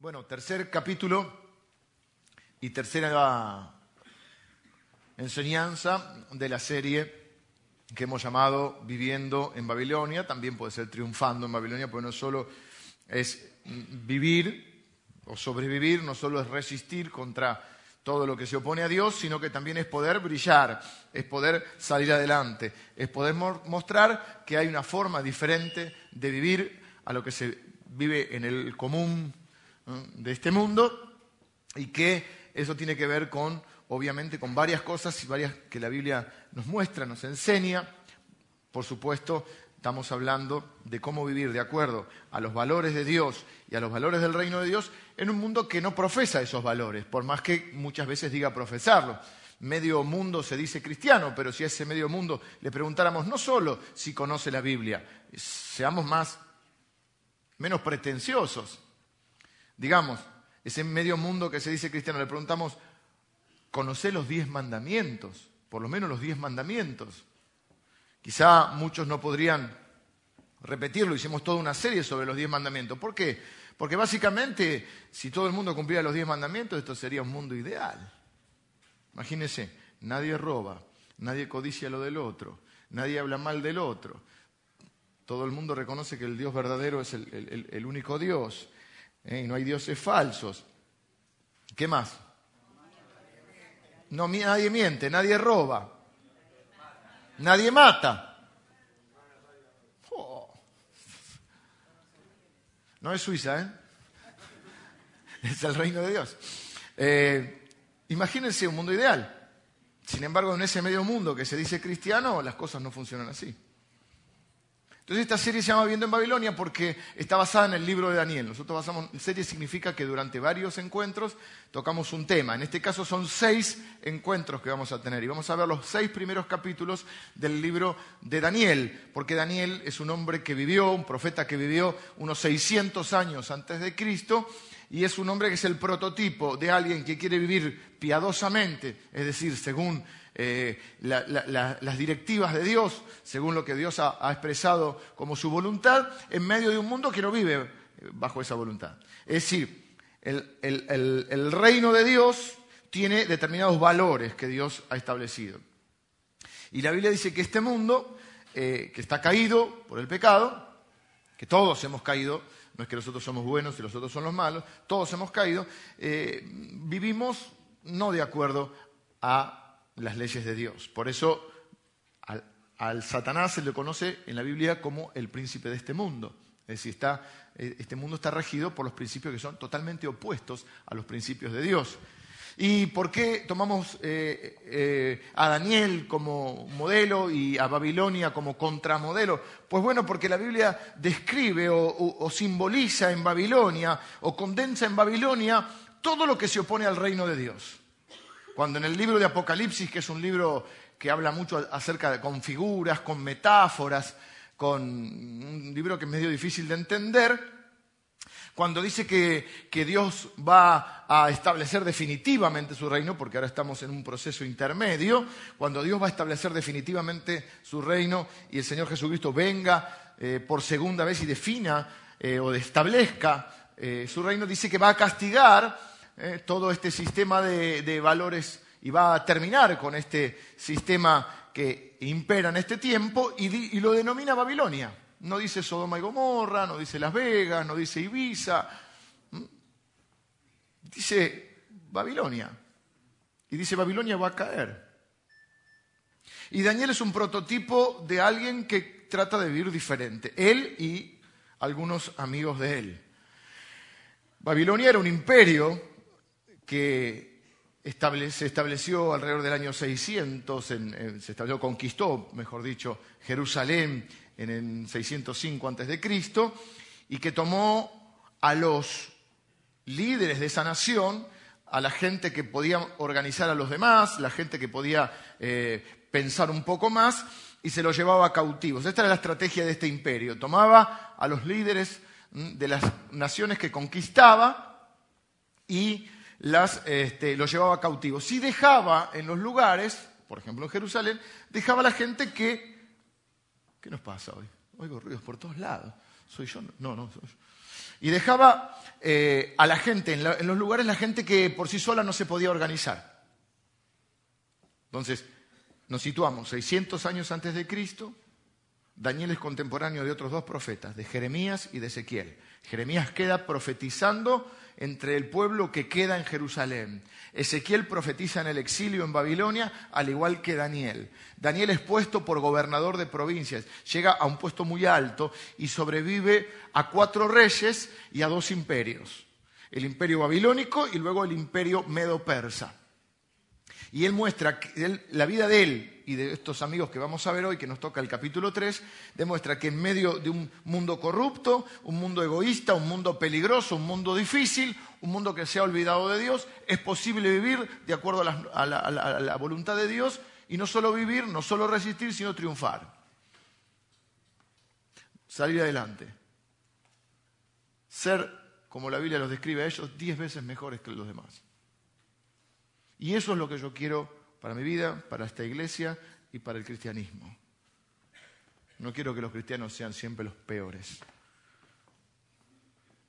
Bueno, tercer capítulo y tercera enseñanza de la serie que hemos llamado Viviendo en Babilonia, también puede ser triunfando en Babilonia, porque no solo es vivir o sobrevivir, no solo es resistir contra todo lo que se opone a Dios, sino que también es poder brillar, es poder salir adelante, es poder mostrar que hay una forma diferente de vivir a lo que se vive en el común de este mundo y que eso tiene que ver con, obviamente, con varias cosas y varias que la Biblia nos muestra, nos enseña. Por supuesto, estamos hablando de cómo vivir de acuerdo a los valores de Dios y a los valores del reino de Dios en un mundo que no profesa esos valores, por más que muchas veces diga profesarlo. Medio mundo se dice cristiano, pero si a ese medio mundo le preguntáramos no solo si conoce la Biblia, seamos más menos pretenciosos, digamos, ese medio mundo que se dice cristiano, le preguntamos, ¿conoce los diez mandamientos? Por lo menos los diez mandamientos. Quizá muchos no podrían repetirlo, hicimos toda una serie sobre los diez mandamientos. ¿Por qué? Porque básicamente, si todo el mundo cumpliera los diez mandamientos, esto sería un mundo ideal. Imagínense, nadie roba, nadie codicia lo del otro, nadie habla mal del otro. Todo el mundo reconoce que el Dios verdadero es el, el único Dios. ¿Eh? no hay dioses falsos. ¿Qué más? No, nadie miente, nadie roba, nadie mata. No es Suiza, ¿eh? Es el reino de Dios. Eh, imagínense un mundo ideal. Sin embargo, en ese medio mundo que se dice cristiano, las cosas no funcionan así. Entonces esta serie se llama Viendo en Babilonia porque está basada en el libro de Daniel. Nosotros basamos, serie significa que durante varios encuentros tocamos un tema. En este caso son seis encuentros que vamos a tener y vamos a ver los seis primeros capítulos del libro de Daniel, porque Daniel es un hombre que vivió, un profeta que vivió unos 600 años antes de Cristo y es un hombre que es el prototipo de alguien que quiere vivir piadosamente, es decir, según eh, las directivas de Dios, según lo que Dios ha, expresado como su voluntad, en medio de un mundo que no vive eh, bajo esa voluntad. Es decir, el, reino de Dios tiene determinados valores que Dios ha establecido. Y la Biblia dice que este mundo, eh, que está caído por el pecado, que todos hemos caído, no es que nosotros somos buenos y los otros son los malos, todos hemos caído, vivimos no de acuerdo a las leyes de Dios. Por eso al, Satanás se le conoce en la Biblia como el príncipe de este mundo. Es decir, eh, este mundo está regido por los principios que son totalmente opuestos a los principios de Dios. ¿Y por qué tomamos eh, eh, a Daniel como modelo y a Babilonia como contramodelo? Pues bueno, porque la Biblia describe o simboliza en Babilonia o condensa en Babilonia todo lo que se opone al reino de Dios. Cuando en el libro de Apocalipsis, que es un libro que habla mucho acerca de con figuras, con metáforas, con un libro que es medio difícil de entender, cuando dice que, que, Dios va a establecer definitivamente su reino, porque ahora estamos en un proceso intermedio, cuando Dios va a establecer definitivamente su reino y el Señor Jesucristo venga eh, por segunda vez y defina eh, o establezca eh, su reino, dice que va a castigar eh, todo este sistema de, valores y va a terminar con este sistema que impera en este tiempo y, lo denomina Babilonia. No dice Sodoma y Gomorra, no dice Las Vegas, no dice Ibiza, dice Babilonia. Y dice Babilonia va a caer. Y Daniel es un prototipo de alguien que trata de vivir diferente, él y algunos amigos de él. Babilonia era un imperio que se estableció alrededor del año 600, se estableció, conquistó, mejor dicho, Jerusalén en el 605 a.C., y que tomó a los líderes de esa nación, a la gente que podía organizar a los demás, la gente que podía eh, pensar un poco más, y se los llevaba cautivos. Esta era la estrategia de este imperio. Tomaba a los líderes mm, de las naciones que conquistaba y las, este, los llevaba cautivos. Si dejaba en los lugares, por ejemplo en Jerusalén, dejaba a la gente que... ¿Qué nos pasa hoy? Oigo ruidos por todos lados. ¿Soy yo? No, no, soy yo. Y dejaba eh, a la gente, en, en los lugares la gente que por sí sola no se podía organizar. Entonces, nos situamos 600 años antes de Cristo. Daniel es contemporáneo de otros dos profetas, de Jeremías y de Ezequiel. Jeremías queda profetizando entre el pueblo que queda en Jerusalén. Ezequiel profetiza en el exilio en Babilonia, al igual que Daniel. Daniel es puesto por gobernador de provincias, llega a un puesto muy alto y sobrevive a cuatro reyes y a dos imperios. El imperio babilónico y luego el imperio medo-persa. Y él muestra, que la vida de él y de estos amigos que vamos a ver hoy, que nos toca el capítulo 3, demuestra que en medio de un mundo corrupto, un mundo egoísta, un mundo peligroso, un mundo difícil, un mundo que se ha olvidado de Dios, es posible vivir de acuerdo a la, voluntad de Dios y no solo vivir, no solo resistir, sino triunfar. Salir adelante. Ser, como la Biblia los describe a ellos, diez veces mejores que los demás. Y eso es lo que yo quiero para mi vida, para esta iglesia y para el cristianismo. No quiero que los cristianos sean siempre los peores.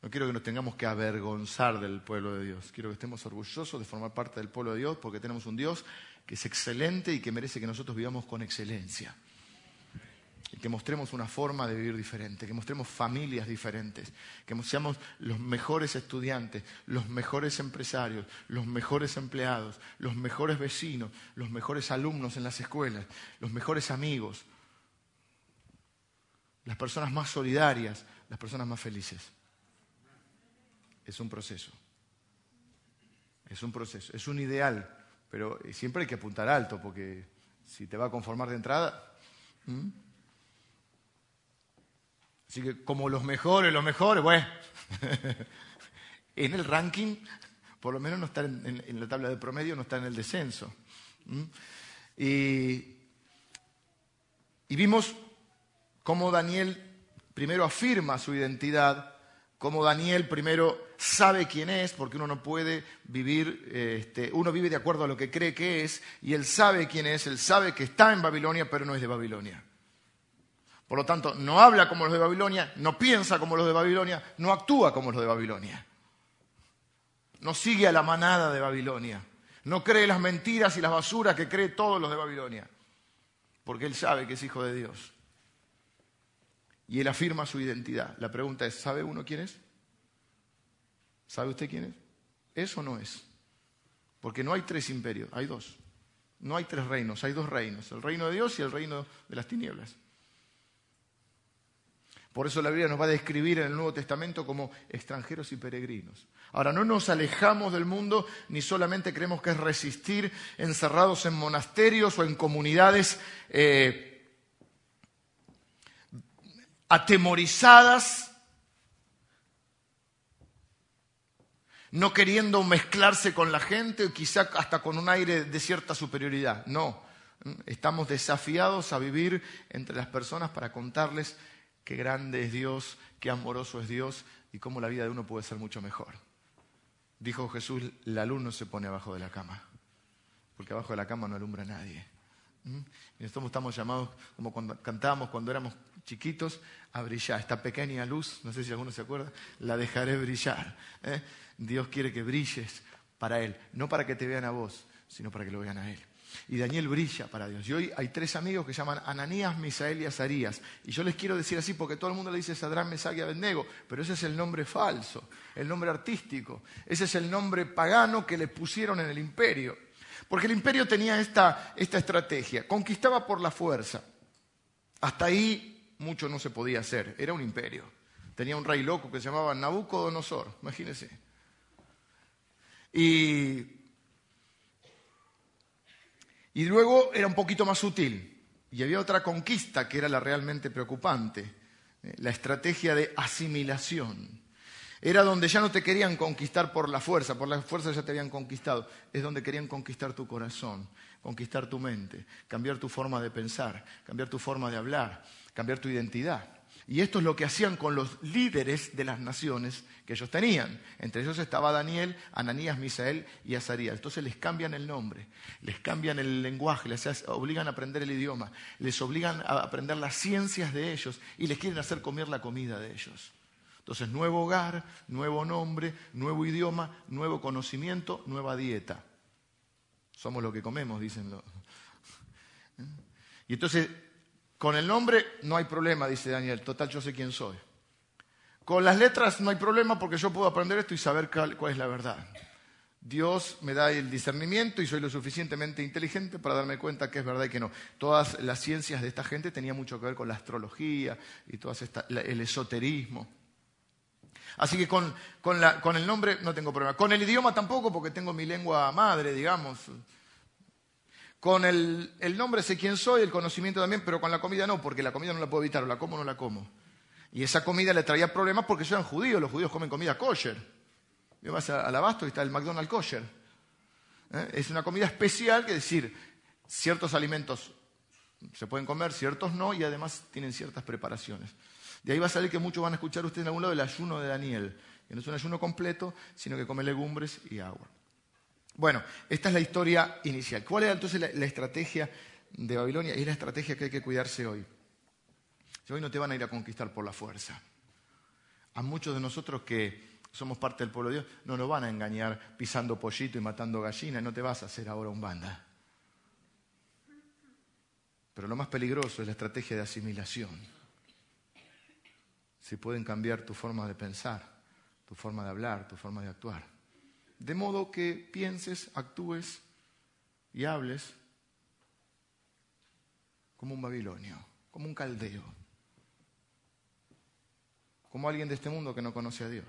No quiero que nos tengamos que avergonzar del pueblo de Dios. Quiero que estemos orgullosos de formar parte del pueblo de Dios porque tenemos un Dios que es excelente y que merece que nosotros vivamos con excelencia y que mostremos una forma de vivir diferente, que mostremos familias diferentes, que seamos los mejores estudiantes, los mejores empresarios, los mejores empleados, los mejores vecinos, los mejores alumnos en las escuelas, los mejores amigos, las personas más solidarias, las personas más felices. Es un proceso. Es un proceso, es un ideal, pero siempre hay que apuntar alto, porque si te va a conformar de entrada... Así que como los mejores, los mejores, bueno, en el ranking, por lo menos no está en, la tabla de promedio, no está en el descenso. Y, y vimos cómo Daniel primero afirma su identidad, cómo Daniel primero sabe quién es, porque uno no puede vivir, este, uno vive de acuerdo a lo que cree que es, y él sabe quién es, él sabe que está en Babilonia, pero no es de Babilonia. Por lo tanto, no habla como los de Babilonia, no piensa como los de Babilonia, no actúa como los de Babilonia. No sigue a la manada de Babilonia. No cree las mentiras y las basuras que cree todos los de Babilonia. Porque él sabe que es hijo de Dios. Y él afirma su identidad. La pregunta es, ¿sabe uno quién es? ¿Sabe usted quién es? ¿Es o no es? Porque no hay tres imperios, hay dos. No hay tres reinos, hay dos reinos. El reino de Dios y el reino de las tinieblas. Por eso la Biblia nos va a describir en el Nuevo Testamento como extranjeros y peregrinos. Ahora, no nos alejamos del mundo ni solamente creemos que es resistir encerrados en monasterios o en comunidades eh, atemorizadas, no queriendo mezclarse con la gente quizá hasta con un aire de cierta superioridad. No, estamos desafiados a vivir entre las personas para contarles qué grande es Dios, qué amoroso es Dios y cómo la vida de uno puede ser mucho mejor. Dijo Jesús, la luz no se pone abajo de la cama, porque abajo de la cama no alumbra nadie. ¿Mm? Y nosotros estamos llamados, como cuando cantábamos cuando éramos chiquitos, a brillar. Esta pequeña luz, no sé si alguno se acuerda, la dejaré brillar. ¿eh? Dios quiere que brilles para Él, no para que te vean a vos, sino para que lo vean a Él. Y Daniel brilla para Dios. Y hoy hay tres amigos que se llaman Ananías, Misael y Azarías. Y yo les quiero decir así porque todo el mundo le dice Sadrán, Mesach y pero ese es el nombre falso, el nombre artístico. Ese es el nombre pagano que le pusieron en el imperio. Porque el imperio tenía esta, esta estrategia, conquistaba por la fuerza. Hasta ahí mucho no se podía hacer, era un imperio. Tenía un rey loco que se llamaba Nabucodonosor, imagínense. Y y luego era un poquito más sutil. Y había otra conquista que era la realmente preocupante, eh, la estrategia de asimilación. Era donde ya no te querían conquistar por la fuerza, por la fuerza ya te habían conquistado, es donde querían conquistar tu corazón, conquistar tu mente, cambiar tu forma de pensar, cambiar tu forma de hablar, cambiar tu identidad. Y esto es lo que hacían con los líderes de las naciones que ellos tenían. Entre ellos estaba Daniel, Ananías, Misael y Azarías. Entonces les cambian el nombre, les cambian el lenguaje, les obligan a aprender el idioma, les obligan a aprender las ciencias de ellos y les quieren hacer comer la comida de ellos. Entonces, nuevo hogar, nuevo nombre, nuevo idioma, nuevo conocimiento, nueva dieta. Somos lo que comemos, dicen los. Y entonces, con el nombre no hay problema, dice Daniel. Total, yo sé quién soy. Con las letras no hay problema porque yo puedo aprender esto y saber cuál es la verdad. Dios me da el discernimiento y soy lo suficientemente inteligente para darme cuenta que es verdad y que no. Todas las ciencias de esta gente tenían mucho que ver con la astrología y todo el esoterismo. Así que con, el nombre no tengo problema. Con el idioma tampoco porque tengo mi lengua madre, digamos. Con el, nombre sé quién soy, el conocimiento también, pero con la comida no, porque la comida no la puedo evitar, o la como o no la como. Y esa comida le traía problemas porque yo era judío, los judíos comen comida kosher. Yo vas al abasto y está el McDonald's kosher. ¿Eh? Es una comida especial, que decir, ciertos alimentos se pueden comer, ciertos no, y además tienen ciertas preparaciones. De ahí va a salir que muchos van a escuchar ustedes en algún lado el ayuno de Daniel, que no es un ayuno completo, sino que come legumbres y agua. Bueno, esta es la historia inicial. ¿Cuál era entonces la, estrategia de Babilonia? Es la estrategia que hay que cuidarse hoy. Hoy no te van a ir a conquistar por la fuerza. A muchos de nosotros que somos parte del pueblo de Dios, no nos van a engañar pisando pollito y matando gallinas, no te vas a hacer ahora un banda. Pero lo más peligroso es la estrategia de asimilación. Si pueden cambiar tu forma de pensar, tu forma de hablar, tu forma de actuar. De modo que pienses, actúes y hables como un babilonio, como un caldeo como alguien de este mundo que no conoce a Dios.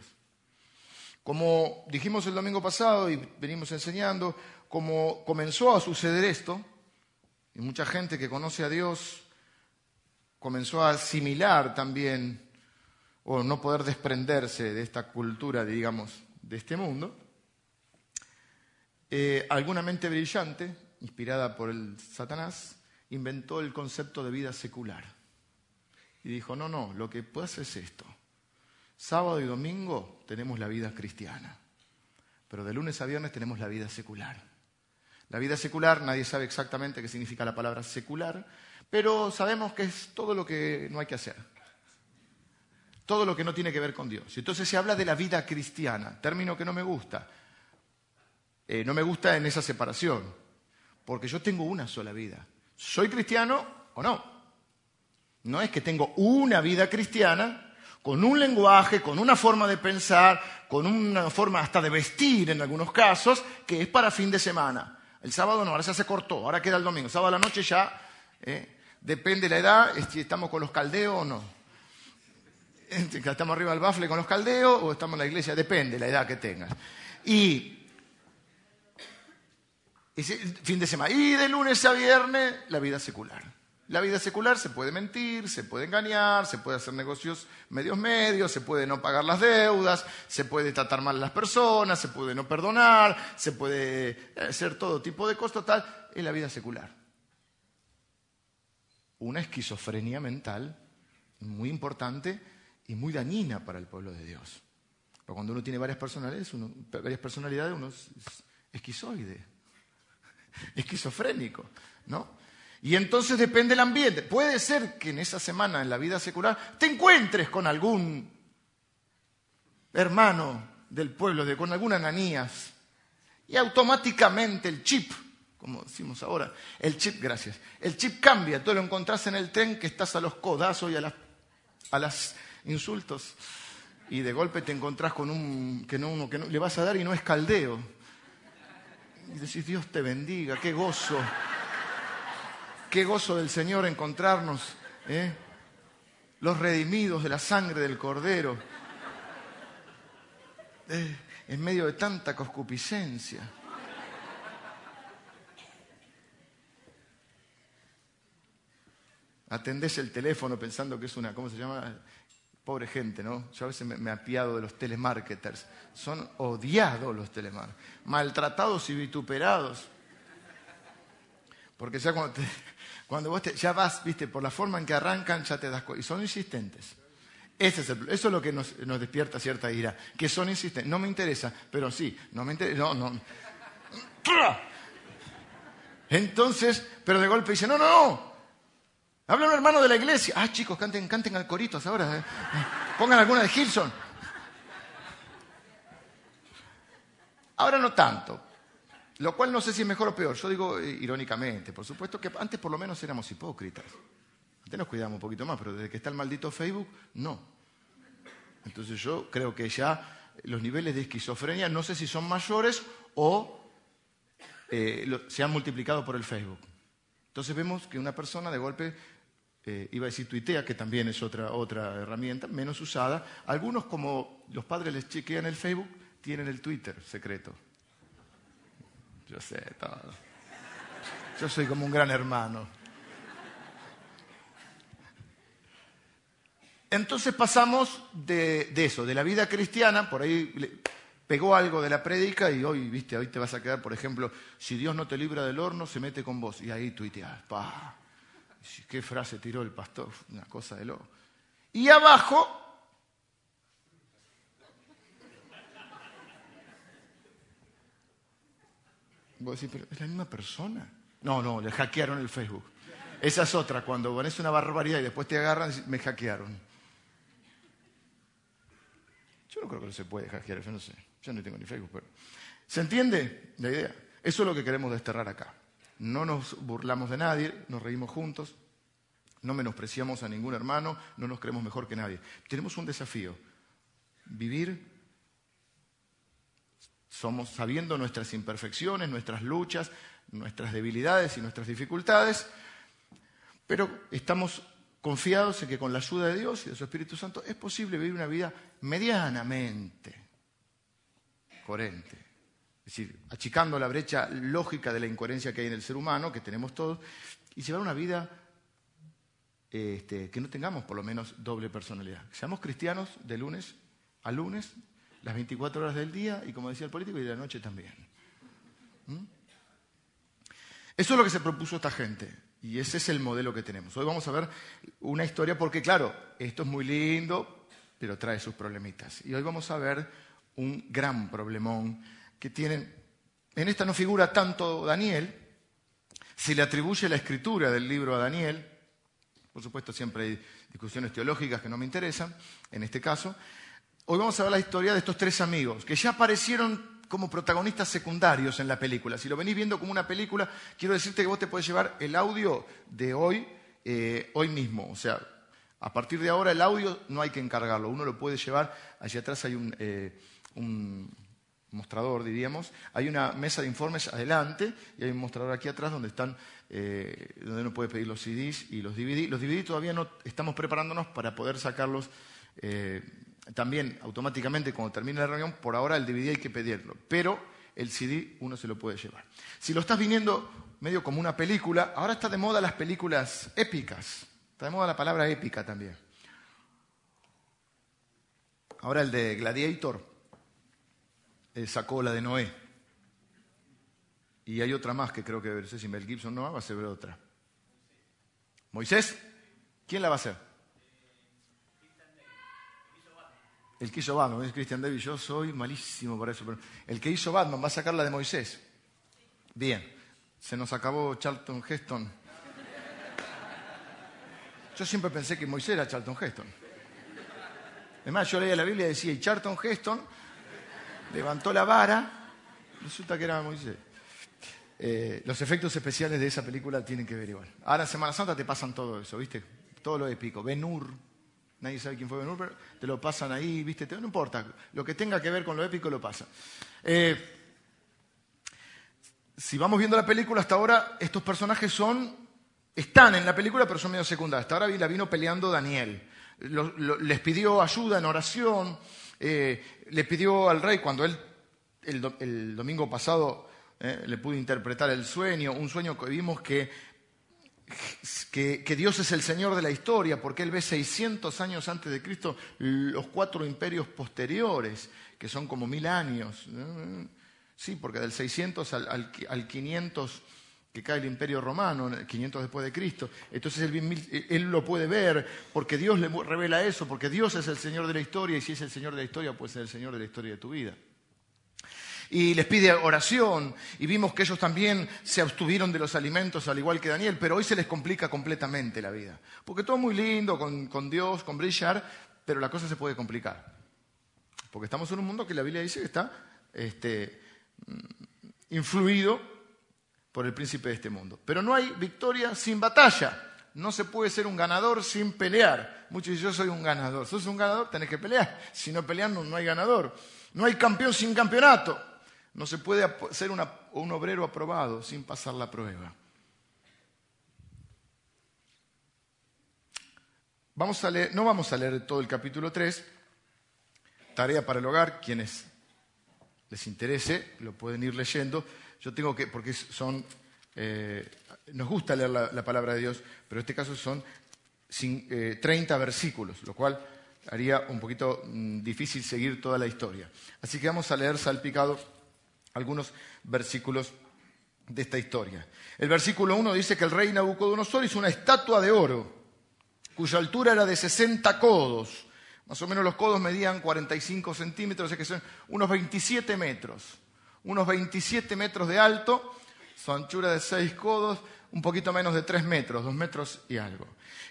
Como dijimos el domingo pasado y venimos enseñando, como comenzó a suceder esto, y mucha gente que conoce a Dios comenzó a asimilar también o no poder desprenderse de esta cultura, digamos, de este mundo, eh, alguna mente brillante, inspirada por el Satanás, inventó el concepto de vida secular. Y dijo, no, no, lo que pasa es esto. Sábado y domingo tenemos la vida cristiana, pero de lunes a viernes tenemos la vida secular. La vida secular, nadie sabe exactamente qué significa la palabra secular, pero sabemos que es todo lo que no hay que hacer, todo lo que no tiene que ver con Dios. Entonces se habla de la vida cristiana, término que no me gusta. Eh, no me gusta en esa separación, porque yo tengo una sola vida. ¿Soy cristiano o no? No es que tengo una vida cristiana con un lenguaje, con una forma de pensar, con una forma hasta de vestir en algunos casos, que es para fin de semana. El sábado no, ahora ya se cortó, ahora queda el domingo. Sábado a la noche ya, eh, depende de la edad, si estamos con los caldeos o no. Estamos arriba del bafle con los caldeos o estamos en la iglesia, depende de la edad que tengas. Y, y fin de semana. Y de lunes a viernes, la vida secular. La vida secular se puede mentir, se puede engañar, se puede hacer negocios medios medios, se puede no pagar las deudas, se puede tratar mal a las personas, se puede no perdonar, se puede hacer todo tipo de cosas, tal, en la vida secular. Una esquizofrenia mental muy importante y muy dañina para el pueblo de Dios. Pero cuando uno tiene varias personalidades, uno, varias personalidades, uno es esquizoide, esquizofrénico, ¿no? Y entonces depende del ambiente. Puede ser que en esa semana en la vida secular te encuentres con algún hermano del pueblo, de, con alguna Ananías, y automáticamente el chip, como decimos ahora, el chip, gracias, el chip cambia, tú lo encontrás en el tren que estás a los codazos y a las, a las insultos, y de golpe te encontrás con un que no, uno que no, le vas a dar y no es caldeo. Y decís, Dios te bendiga, qué gozo. Qué gozo del Señor encontrarnos, ¿eh? los redimidos de la sangre del Cordero, en medio de tanta coscupiscencia. Atendés el teléfono pensando que es una, ¿cómo se llama? Pobre gente, ¿no? Yo a veces me, me apiado de los telemarketers. Son odiados los telemarketers, maltratados y vituperados. Porque ya cuando, vos ya vas, viste, por la forma en que arrancan, ya te das cuenta. Y son insistentes. Ese es eso es lo que nos, despierta cierta ira. Que son insistentes. No me interesa, pero sí, no me interesa. No, no. Entonces, pero de golpe dice, no, no, no. Habla un hermano de la iglesia. Ah, chicos, canten, canten al coritos ahora. ¿eh? Pongan alguna de Gilson. Ahora no tanto. Lo cual no sé si es mejor o peor. Yo digo eh, irónicamente, por supuesto que antes por lo menos éramos hipócritas. Antes nos cuidamos un poquito más, pero desde que está el maldito Facebook, no. Entonces yo creo que ya los niveles de esquizofrenia no sé si son mayores o eh, se han multiplicado por el Facebook. Entonces vemos que una persona de golpe, eh, iba a decir tuitea, que también es otra, otra herramienta, menos usada. Algunos, como los padres les chequean el Facebook, tienen el Twitter secreto. Yo sé todo. Yo soy como un gran hermano. Entonces pasamos de, eso, de la vida cristiana, por ahí pegó algo de la prédica y hoy, viste, hoy te vas a quedar, por ejemplo, si Dios no te libra del horno, se mete con vos. Y ahí tuiteas, pa, qué frase tiró el pastor, una cosa de loco. Y abajo, vos decís, pero es la misma persona. No, no, le hackearon el Facebook. Esa es otra, cuando pones una barbaridad y después te agarran, me hackearon. Yo no creo que se puede hackear, yo no sé. Yo no tengo ni Facebook, pero... ¿Se entiende la idea? Eso es lo que queremos desterrar acá. No nos burlamos de nadie, nos reímos juntos, no menospreciamos a ningún hermano, no nos creemos mejor que nadie. Tenemos un desafío, vivir somos sabiendo nuestras imperfecciones, nuestras luchas, nuestras debilidades y nuestras dificultades, pero estamos confiados en que con la ayuda de Dios y de su Espíritu Santo es posible vivir una vida medianamente coherente. Es decir, achicando la brecha lógica de la incoherencia que hay en el ser humano, que tenemos todos, y llevar una vida este, que no tengamos por lo menos doble personalidad. seamos cristianos de lunes a lunes, las 24 horas del día, y como decía el político, y de la noche también. ¿Mm? Eso es lo que se propuso esta gente. Y ese es el modelo que tenemos. Hoy vamos a ver una historia porque, claro, esto es muy lindo, pero trae sus problemitas. Y hoy vamos a ver un gran problemón que tienen. En esta no figura tanto Daniel, se le atribuye la escritura del libro a Daniel. Por supuesto, siempre hay discusiones teológicas que no me interesan, en este caso. Hoy vamos a ver la historia de estos tres amigos, que ya aparecieron como protagonistas secundarios en la película. Si lo venís viendo como una película, quiero decirte que vos te puedes llevar el audio de hoy, eh, hoy mismo. O sea, a partir de ahora el audio no hay que encargarlo, uno lo puede llevar. Allí atrás hay un, eh, mostrador, diríamos. Hay una mesa de informes adelante y hay un mostrador aquí atrás donde están, eh, donde uno puede pedir los CDs y los DVD. Los DVD todavía no estamos preparándonos para poder sacarlos también automáticamente cuando termine la reunión, por ahora el DVD hay que pedirlo, pero el CD uno se lo puede llevar. Si lo estás viniendo medio como una película, ahora está de moda las películas épicas, está de moda la palabra épica también. Ahora el de Gladiator eh, sacó la de Noé. Y hay otra más que creo que, no sé si Mel Gibson no va a ser otra. Moisés, ¿quién la va a hacer? El que hizo Batman, es Christian David, yo soy malísimo para eso, pero el que hizo Batman va a sacar la de Moisés. Bien, se nos acabó Charlton Heston. Yo siempre pensé que Moisés era Charlton Heston. Además, yo leía la Biblia y decía, y Charlton Heston levantó la vara, resulta que era Moisés. Eh, los efectos especiales de esa película tienen que ver igual. Ahora Semana Santa te pasan todo eso, ¿viste? Todo lo épico. Ben Hur, nadie sabe quién fue Ben Hur, te lo pasan ahí, ¿viste? No importa, lo que tenga que ver con lo épico lo pasa. Eh, si vamos viendo la película hasta ahora, estos personajes son, están en la película, pero son medio secundarios. Hasta ahora la vino peleando Daniel. les pidió ayuda en oración, eh, le pidió al rey cuando él, el, domingo pasado, eh, le pudo interpretar el sueño, un sueño que vimos que que, Dios es el Señor de la historia, porque Él ve 600 años antes de Cristo los cuatro imperios posteriores, que son como mil años. Sí, porque del 600 al, 500 que cae el imperio romano, 500 después de Cristo. Entonces él, él, lo puede ver, porque Dios le revela eso, porque Dios es el Señor de la historia, y si es el Señor de la historia, puede ser el Señor de la historia de tu vida y les pide oración y vimos que ellos también se abstuvieron de los alimentos al igual que Daniel, pero hoy se les complica completamente la vida. Porque todo muy lindo con, Dios, con brillar, pero la cosa se puede complicar. Porque estamos en un mundo que la Biblia dice que está este, mm, influido por el príncipe de este mundo. Pero no hay victoria sin batalla. No se puede ser un ganador sin pelear. Muchos dicen, yo soy un ganador. Sos un ganador, tenés que pelear. Si no pelean, no, hay ganador. No hay campeón sin campeonato. No se puede ser un obrero aprobado sin pasar la prueba. Vamos a leer, no vamos a leer todo el capítulo 3. Tarea para el hogar, quienes les interese, lo pueden ir leyendo. Yo tengo que, porque son, eh, nos gusta leer la, palabra de Dios, pero en este caso son 30 eh, versículos, lo cual haría un poquito mm, difícil seguir toda la historia. Así que vamos a leer salpicado algunos versículos de esta historia. El versículo 1 dice que el rey Nabucodonosor hizo una estatua de oro, cuya altura era de 60 codos. Más o menos los codos medían 45 centímetros, sea que son unos 27 metros unos 27 metros de alto, su anchura de 6 codos, un poquito menos de 3 metros, 2 metros y algo.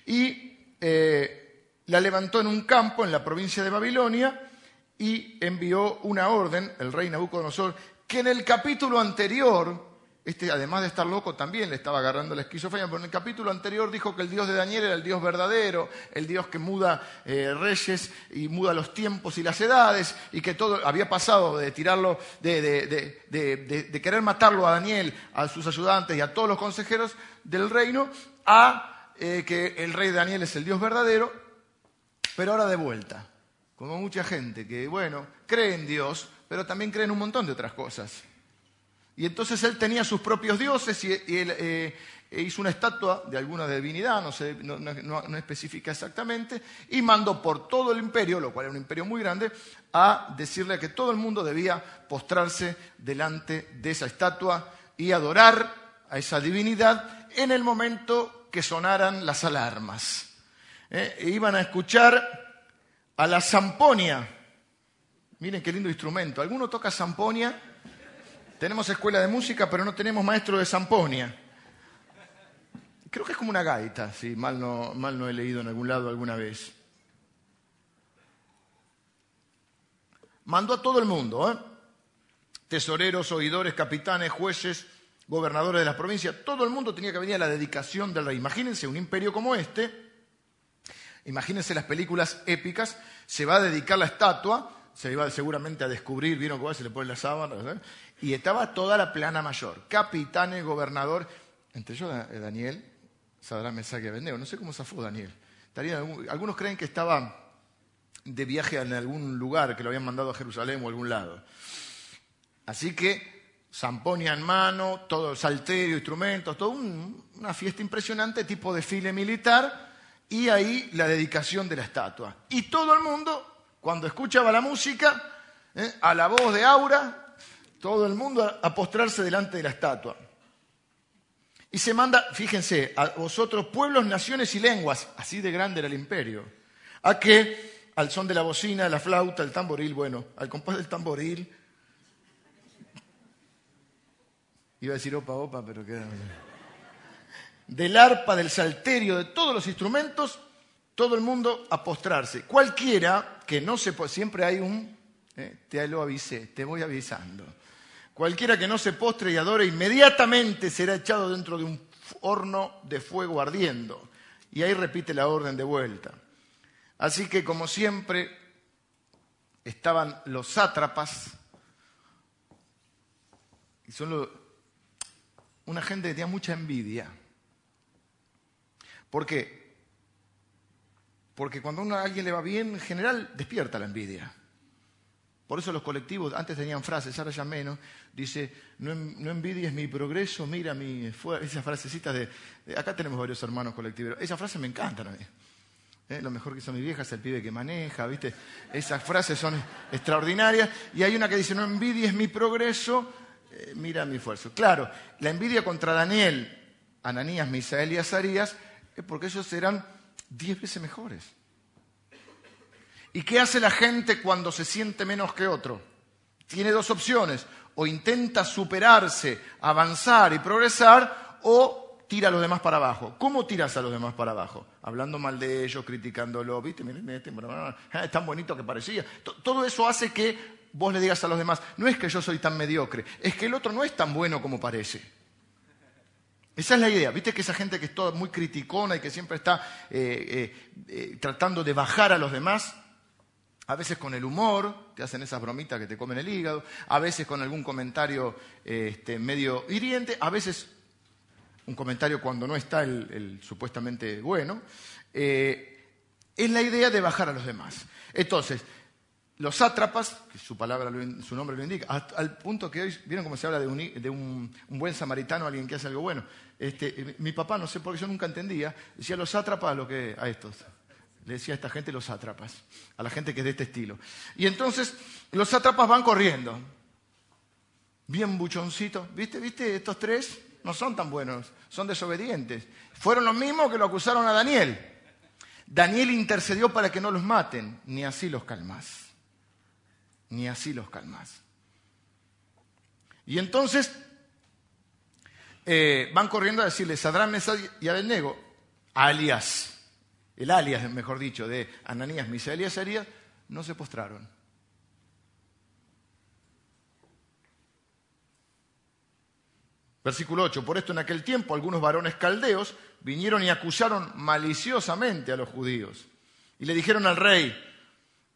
Y eh, la levantó en un campo en la provincia de Babilonia y envió una orden, el rey Nabucodonosor, que en el capítulo anterior este, además de estar loco, también le estaba agarrando la esquizofrenia, pero en el capítulo anterior dijo que el Dios de Daniel era el Dios verdadero, el Dios que muda eh, reyes y muda los tiempos y las edades, y que todo había pasado de tirarlo, de, querer matarlo a Daniel, a sus ayudantes y a todos los consejeros del reino, a eh, que el rey Daniel es el Dios verdadero, pero ahora de vuelta, como mucha gente que, bueno, cree en Dios, pero también cree en un montón de otras cosas. Y entonces él tenía sus propios dioses y, él eh, e hizo una estatua de alguna divinidad, no, no, especifica exactamente, y mandó por todo el imperio, lo cual era un imperio muy grande, a decirle que todo el mundo debía postrarse delante de esa estatua y adorar a esa divinidad en el momento que sonaran las alarmas. Eh, e iban a escuchar a la zamponia. Miren qué lindo instrumento. ¿Alguno toca zamponia? Tenemos escuela de música, pero no tenemos maestro de zamponia. Creo que es como una gaita, si mal no, mal no he leído en algún lado alguna vez. Mandó a todo el mundo, ¿eh? tesoreros, oidores, capitanes, jueces, gobernadores de las provincias, todo el mundo tenía que venir a la dedicación del rey. Imagínense un imperio como este, imagínense las películas épicas, se va a dedicar la estatua, se iba seguramente a descubrir, vieron cómo se le pone la sábana, ¿eh? Y estaba toda la plana mayor, capitanes, gobernador, entre ellos eh, Daniel, Sadra, Mesaque y Abednego. No sé cómo zafó Daniel. algunos creen que estaba de viaje en algún lugar, que lo habían mandado a Jerusalén o a algún lado. Así que zamponia en mano, todo salterio, instrumentos, todo una fiesta impresionante, tipo desfile militar, y ahí la dedicación de la estatua. Y todo el mundo, cuando escuchaba la música, eh, a la voz de Aura, todo el mundo a postrarse delante de la estatua. Y se manda, fíjense, a vosotros pueblos, naciones y lenguas, así de grande era el imperio, a que al son de la bocina, la flauta, el tamboril, bueno, al compás del tamboril, iba a decir opa, opa, pero queda del arpa, del salterio, de todos los instrumentos, todo el mundo a postrarse. Cualquiera que no se siempre hay un, eh, te lo avisé, te voy avisando. Cualquiera que no se postre y adore inmediatamente será echado dentro de un horno de fuego ardiendo. Y ahí repite la orden de vuelta. Así que, como siempre, estaban los sátrapas, y son una gente que tenía mucha envidia. ¿Por qué? Porque cuando a alguien le va bien, en general despierta la envidia. Por eso los colectivos antes tenían frases, ahora ya menos. Dice, no, envidies mi progreso, mira mi esfuerzo. Esas frasecitas de, Acá tenemos varios hermanos colectivos. Esas frases me encantan a mí. ¿Eh? Lo mejor que son mis viejas es el pibe que maneja, ¿viste? Esas frases son extraordinarias. Y hay una que dice, no envidies mi progreso, eh, mira mi esfuerzo. Claro, la envidia contra Daniel, Ananías, Misael y Azarías es porque ellos eran diez veces mejores. ¿Y qué hace la gente cuando se siente menos que otro? Tiene dos opciones, o intenta superarse, avanzar y progresar, o tira a los demás para abajo. ¿Cómo tiras a los demás para abajo? Hablando mal de ellos, criticándolo, ¿viste? Miren, este, es tan bonito que parecía. Todo eso hace que vos le digas a los demás, no es que yo soy tan mediocre, es que el otro no es tan bueno como parece. Esa es la idea. Viste que esa gente que es toda muy criticona y que siempre está eh, eh, eh, tratando de bajar a los demás, a veces con el humor, te hacen esas bromitas que te comen el hígado, a veces con algún comentario este, medio hiriente, a veces un comentario cuando no está el, supuestamente bueno, es la idea de bajar a los demás. Entonces, los sátrapas, que su, palabra, su nombre lo indica, al punto que hoy, ¿vieron cómo se habla de, un, buen samaritano, alguien que hace algo bueno? Este, mi papá, no sé por qué yo nunca entendía, decía los sátrapas a, lo que, a estos. Decía a esta gente los sátrapas, a la gente que es de este estilo. Y entonces los sátrapas van corriendo, bien buchoncitos, ¿viste? ¿Viste? Estos tres no son tan buenos, son desobedientes. Fueron los mismos que lo acusaron a Daniel. Daniel intercedió para que no los maten, ni así los calmas ni así los calmas. Y entonces eh, van corriendo a decirle, Sadrán, Mesad y Abednego, alias, el alias, mejor dicho, de Ananías, Misael y Azarías, no se postraron. Versículo 8. Por esto en aquel tiempo algunos varones caldeos vinieron y acusaron maliciosamente a los judíos. Y le dijeron al rey,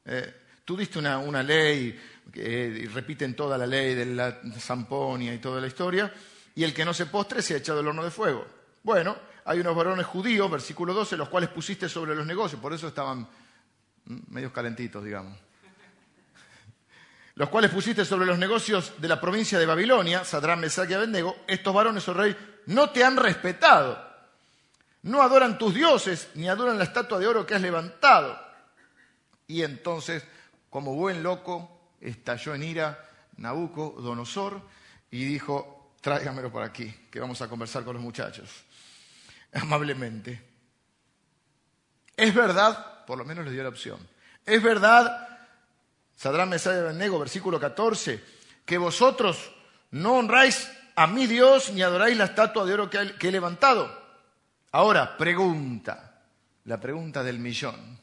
eh, Tú diste una, ley, que repiten toda la ley de la zamponia y toda la historia, y el que no se postre se ha echado el horno de fuego. Bueno, hay unos varones judíos, versículo 12, los cuales pusiste sobre los negocios, por eso estaban medios calentitos, digamos. Los cuales pusiste sobre los negocios de la provincia de Babilonia, Sadrán, Mesach y Abednego, estos varones, oh rey, no te han respetado. No adoran tus dioses, ni adoran la estatua de oro que has levantado. Y entonces como buen loco, estalló en ira Nabucodonosor y dijo, tráigamelo por aquí, que vamos a conversar con los muchachos. Amablemente. Es verdad, por lo menos les dio la opción. Es verdad, Sadrán Mesaya Benego, versículo 14, que vosotros no honráis a mi Dios ni adoráis la estatua de oro que he levantado. Ahora, pregunta, la pregunta del millón,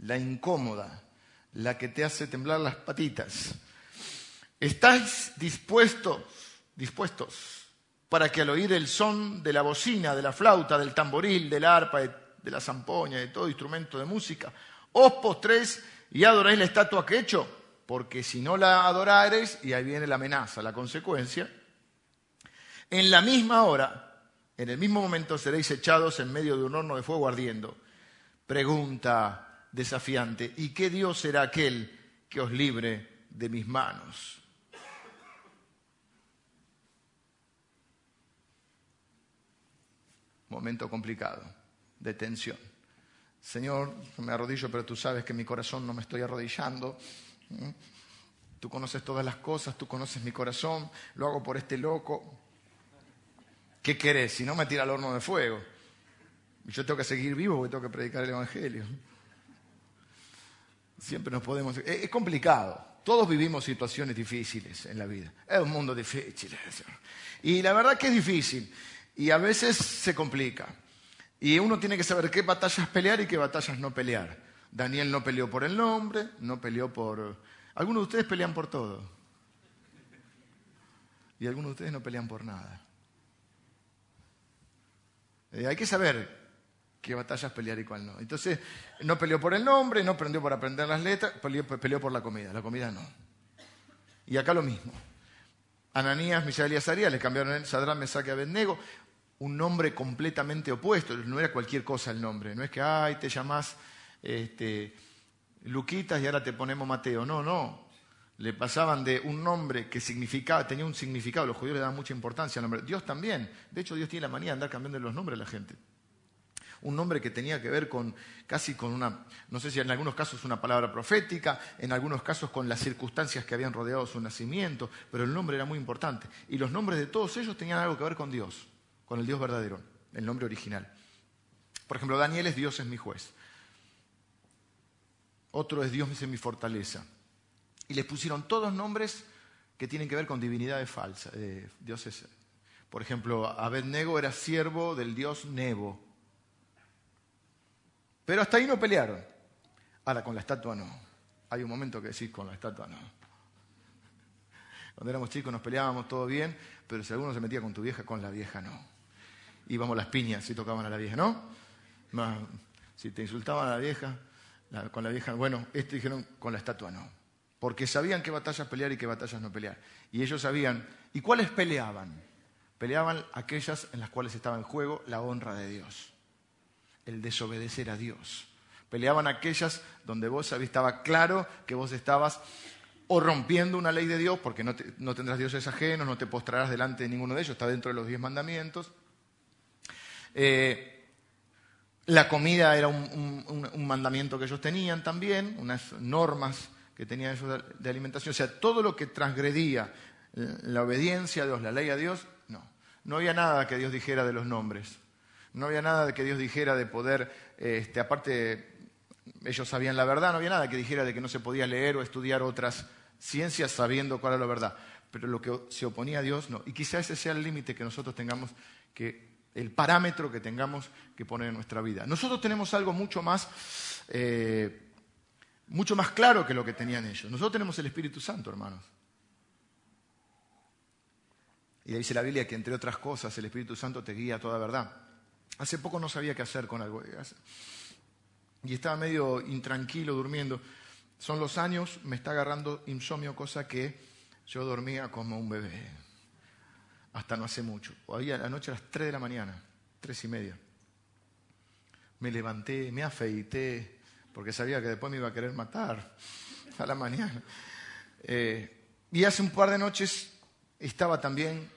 la incómoda la que te hace temblar las patitas. ¿Estáis dispuestos, dispuestos para que al oír el son de la bocina, de la flauta, del tamboril, del arpa, de la zampoña, de todo instrumento de música, os postréis y adoráis la estatua que he hecho? Porque si no la adorareis, y ahí viene la amenaza, la consecuencia, en la misma hora, en el mismo momento seréis echados en medio de un horno de fuego ardiendo. Pregunta desafiante. ¿Y qué Dios será aquel que os libre de mis manos? Momento complicado, de tensión. Señor, me arrodillo, pero tú sabes que mi corazón no me estoy arrodillando. Tú conoces todas las cosas, tú conoces mi corazón, lo hago por este loco. ¿Qué querés? Si no me tira al horno de fuego. Yo tengo que seguir vivo porque tengo que predicar el Evangelio. Siempre nos podemos... Es complicado. Todos vivimos situaciones difíciles en la vida. Es un mundo difícil. Y la verdad que es difícil. Y a veces se complica. Y uno tiene que saber qué batallas pelear y qué batallas no pelear. Daniel no peleó por el nombre, no peleó por... Algunos de ustedes pelean por todo. Y algunos de ustedes no pelean por nada. Eh, hay que saber qué batallas pelear y cuál no. Entonces, no peleó por el nombre, no aprendió por aprender las letras, peleó, por la comida. La comida no. Y acá lo mismo. Ananías, Misael y Azarías le cambiaron el Sadrán, Mesaque Abednego, un nombre completamente opuesto. No era cualquier cosa el nombre. No es que, ay, te llamás este, Luquitas y ahora te ponemos Mateo. No, no. Le pasaban de un nombre que significaba, tenía un significado. Los judíos le daban mucha importancia al nombre. Dios también. De hecho, Dios tiene la manía de andar cambiando los nombres de la gente un nombre que tenía que ver con casi con una, no sé si en algunos casos una palabra profética, en algunos casos con las circunstancias que habían rodeado su nacimiento, pero el nombre era muy importante. Y los nombres de todos ellos tenían algo que ver con Dios, con el Dios verdadero, el nombre original. Por ejemplo, Daniel es Dios es mi juez. Otro es Dios es mi fortaleza. Y les pusieron todos nombres que tienen que ver con divinidades falsas. Dios es Por ejemplo, Abednego era siervo del dios Nebo. Pero hasta ahí no pelearon. Ahora, con la estatua no. Hay un momento que decís, con la estatua no. Cuando éramos chicos nos peleábamos todo bien, pero si alguno se metía con tu vieja, con la vieja no. Íbamos las piñas si tocaban a la vieja, ¿no? Si te insultaban a la vieja, con la vieja, bueno, este dijeron con la estatua no. Porque sabían qué batallas pelear y qué batallas no pelear. Y ellos sabían, ¿y cuáles peleaban? Peleaban aquellas en las cuales estaba en juego la honra de Dios, el desobedecer a Dios. Peleaban aquellas donde vos estaba claro que vos estabas o rompiendo una ley de Dios, porque no, tendrás dioses ajenos, no te postrarás delante de ninguno de ellos, está dentro de los diez mandamientos. Eh, la comida era un, mandamiento que ellos tenían también, unas normas que tenían ellos de alimentación. O sea, todo lo que transgredía la obediencia a Dios, la ley a Dios, no. No había nada que Dios dijera de los nombres. No había nada que Dios dijera de poder, este, aparte, ellos sabían la verdad, no había nada que dijera de que no se podía leer o estudiar otras ciencias sabiendo cuál era la verdad. Pero lo que se oponía a Dios, no. Y quizás ese sea el límite que nosotros tengamos que, el parámetro que tengamos que poner en nuestra vida. Nosotros tenemos algo mucho más, eh, mucho más claro que lo que tenían ellos. Nosotros tenemos el Espíritu Santo, hermanos. Y dice la Biblia que, entre otras cosas, el Espíritu Santo te guía a toda verdad. Hace poco no sabía qué hacer con algo. Y estaba medio intranquilo durmiendo. Son los años, me está agarrando insomnio, cosa que yo dormía como un bebé. Hasta no hace mucho. Hoy a la noche a las 3 de la mañana, tres y media. Me levanté, me afeité, porque sabía que después me iba a querer matar a la mañana. Eh, y hace un par de noches estaba también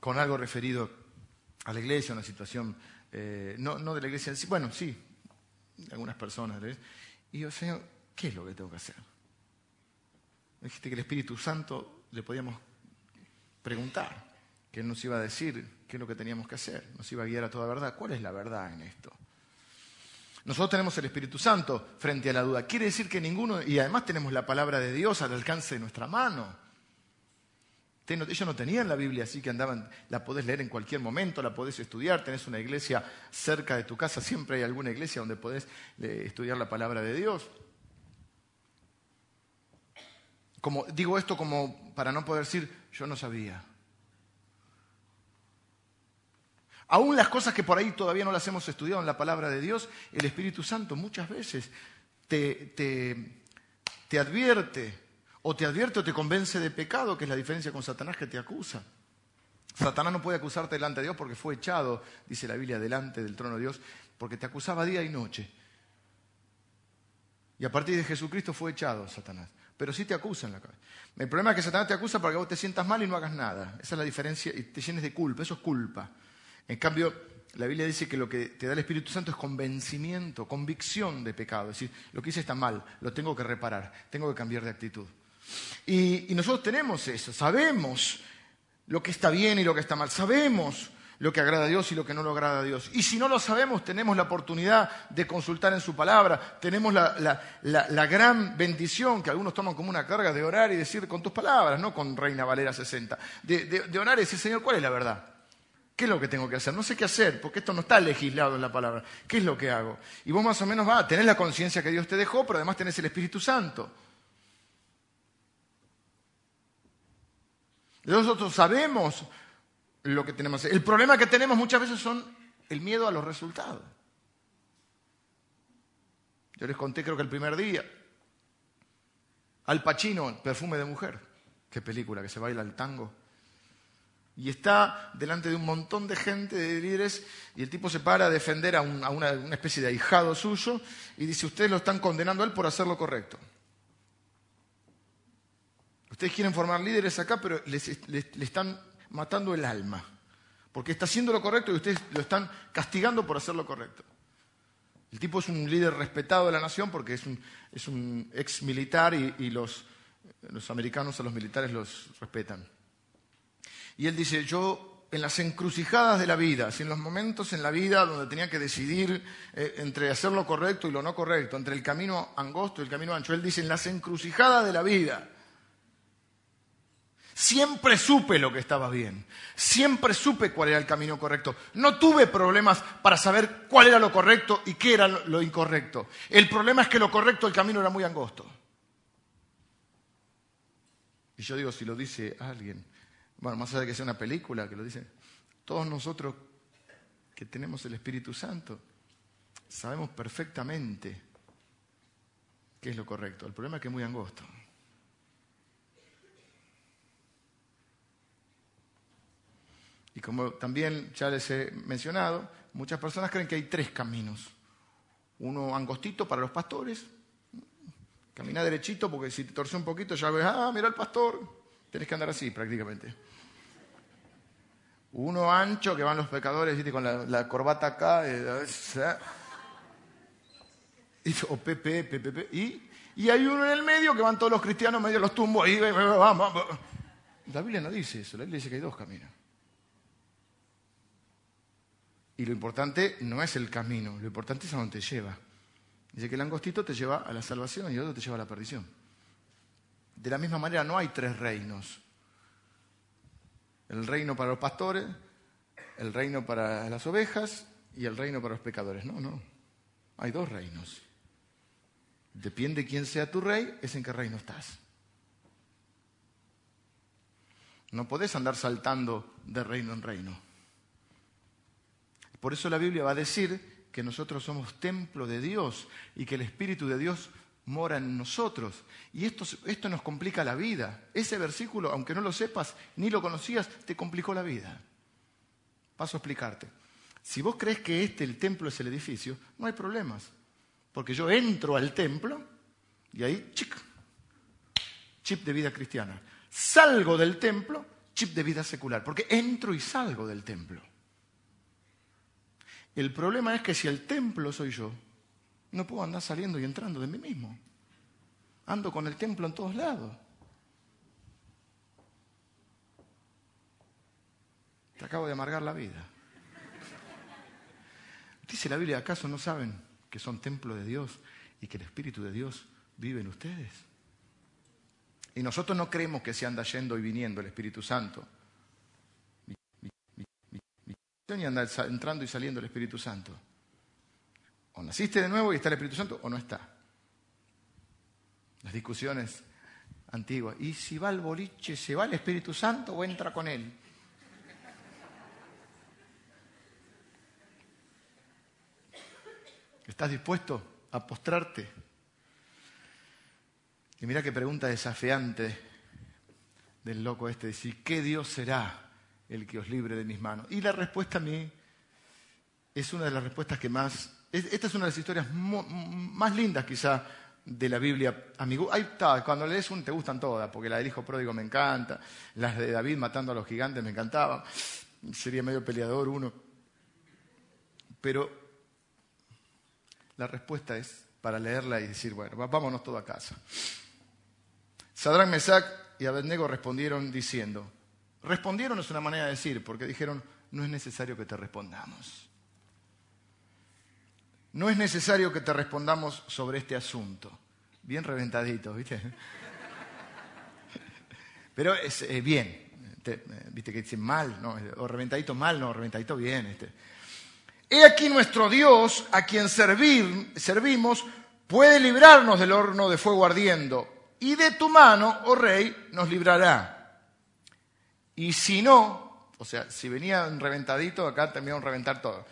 con algo referido a la iglesia, una situación, eh, no, de la iglesia, bueno, sí, algunas personas. Y yo, Señor, ¿qué es lo que tengo que hacer? Dijiste que el Espíritu Santo le podíamos preguntar, que Él nos iba a decir qué es lo que teníamos que hacer, nos iba a guiar a toda verdad. ¿Cuál es la verdad en esto? Nosotros tenemos el Espíritu Santo frente a la duda. Quiere decir que ninguno, y además tenemos la palabra de Dios al alcance de nuestra mano. Ellos no tenían la Biblia así que andaban, la podés leer en cualquier momento, la podés estudiar, tenés una iglesia cerca de tu casa, siempre hay alguna iglesia donde podés estudiar la palabra de Dios. Como, digo esto como para no poder decir, yo no sabía. Aún las cosas que por ahí todavía no las hemos estudiado en la palabra de Dios, el Espíritu Santo muchas veces te, te advierte o te advierte o te convence de pecado, que es la diferencia con Satanás que te acusa. Satanás no puede acusarte delante de Dios porque fue echado, dice la Biblia, delante del trono de Dios, porque te acusaba día y noche. Y a partir de Jesucristo fue echado Satanás. Pero sí te acusa en la cabeza. El problema es que Satanás te acusa para que vos te sientas mal y no hagas nada. Esa es la diferencia y te llenes de culpa. Eso es culpa. En cambio, la Biblia dice que lo que te da el Espíritu Santo es convencimiento, convicción de pecado. Es decir, lo que hice está mal, lo tengo que reparar, tengo que cambiar de actitud. Y, nosotros tenemos eso, sabemos lo que está bien y lo que está mal, sabemos lo que agrada a Dios y lo que no lo agrada a Dios. Y si no lo sabemos, tenemos la oportunidad de consultar en su palabra, tenemos la, gran bendición que algunos toman como una carga de orar y decir con tus palabras, no con Reina Valera 60, de, de orar y decir, Señor, ¿cuál es la verdad? ¿Qué es lo que tengo que hacer? No sé qué hacer, porque esto no está legislado en la palabra. ¿Qué es lo que hago? Y vos más o menos vas a tener la conciencia que Dios te dejó, pero además tenés el Espíritu Santo. Nosotros sabemos lo que tenemos. El problema que tenemos muchas veces son el miedo a los resultados. Yo les conté creo que el primer día, Al Pacino, Perfume de Mujer, qué película que se baila el tango. Y está delante de un montón de gente, de líderes, y el tipo se para a defender a, una, una especie de ahijado suyo y dice, ustedes lo están condenando a él por hacer lo correcto. Ustedes quieren formar líderes acá, pero le están matando el alma. Porque está haciendo lo correcto y ustedes lo están castigando por hacer lo correcto. El tipo es un líder respetado de la nación porque es un, es un ex militar y, los, los americanos a los militares los respetan. Y él dice, yo en las encrucijadas de la vida, en los momentos en la vida donde tenía que decidir eh, entre hacer lo correcto y lo no correcto, entre el camino angosto y el camino ancho, él dice, en las encrucijadas de la vida, Siempre supe lo que estaba bien. Siempre supe cuál era el camino correcto. No tuve problemas para saber cuál era lo correcto y qué era lo incorrecto. El problema es que lo correcto, el camino era muy angosto. Y yo digo, si lo dice alguien, bueno, más allá de que sea una película que lo dice, todos nosotros que tenemos el Espíritu Santo, sabemos perfectamente qué es lo correcto. El problema es que es muy angosto. Y como también ya les he mencionado, muchas personas creen que hay tres caminos. Uno angostito para los pastores, camina derechito porque si te torce un poquito ya ves, ah, mira el pastor, tenés que andar así prácticamente. Uno ancho que van los pecadores, con la, corbata acá, eh, o Pepe, Pepe, y, y hay uno en el medio que van todos los cristianos medio los tumbos vamos. La Biblia no dice eso, la Biblia dice que hay dos caminos. Y lo importante no es el camino, lo importante es a dónde te lleva. Dice que el angostito te lleva a la salvación y el otro te lleva a la perdición. De la misma manera no hay tres reinos. El reino para los pastores, el reino para las ovejas y el reino para los pecadores. No, no. Hay dos reinos. Depende quién sea tu rey, es en qué reino estás. No podés andar saltando de reino en reino. Por eso la Biblia va a decir que nosotros somos templo de Dios y que el Espíritu de Dios mora en nosotros. Y esto, esto nos complica la vida. Ese versículo, aunque no lo sepas ni lo conocías, te complicó la vida. Paso a explicarte. Si vos crees que este, el templo, es el edificio, no hay problemas. Porque yo entro al templo y ahí, chic, chip de vida cristiana. Salgo del templo, chip de vida secular. Porque entro y salgo del templo. El problema es que si el templo soy yo, no puedo andar saliendo y entrando de mí mismo. Ando con el templo en todos lados. Te acabo de amargar la vida. Dice la Biblia, ¿acaso no saben que son templo de Dios y que el Espíritu de Dios vive en ustedes? Y nosotros no creemos que se anda yendo y viniendo el Espíritu Santo y anda entrando y saliendo el Espíritu Santo. O naciste de nuevo y está el Espíritu Santo o no está. Las discusiones antiguas. ¿Y si va al boliche, se va el Espíritu Santo o entra con él? ¿Estás dispuesto a postrarte? Y mira qué pregunta desafiante del loco este, decir, ¿qué Dios será? el que os libre de mis manos. Y la respuesta a mí es una de las respuestas que más... Esta es una de las historias más lindas quizá de la Biblia. Amigo, ahí está, cuando lees un te gustan todas, porque la del hijo pródigo me encanta, las de David matando a los gigantes me encantaban, sería medio peleador uno. Pero la respuesta es para leerla y decir, bueno, vámonos todo a casa. Sadrán Mesac y Abednego respondieron diciendo, Respondieron es una manera de decir, porque dijeron, no es necesario que te respondamos. No es necesario que te respondamos sobre este asunto. Bien reventadito, ¿viste? Pero es bien. ¿Viste que dicen mal? No, o reventadito mal, no, reventadito bien. Este. He aquí nuestro Dios, a quien servir, servimos, puede librarnos del horno de fuego ardiendo, y de tu mano, oh rey, nos librará. Y si no, o sea, si venía un reventadito, acá también reventar todo.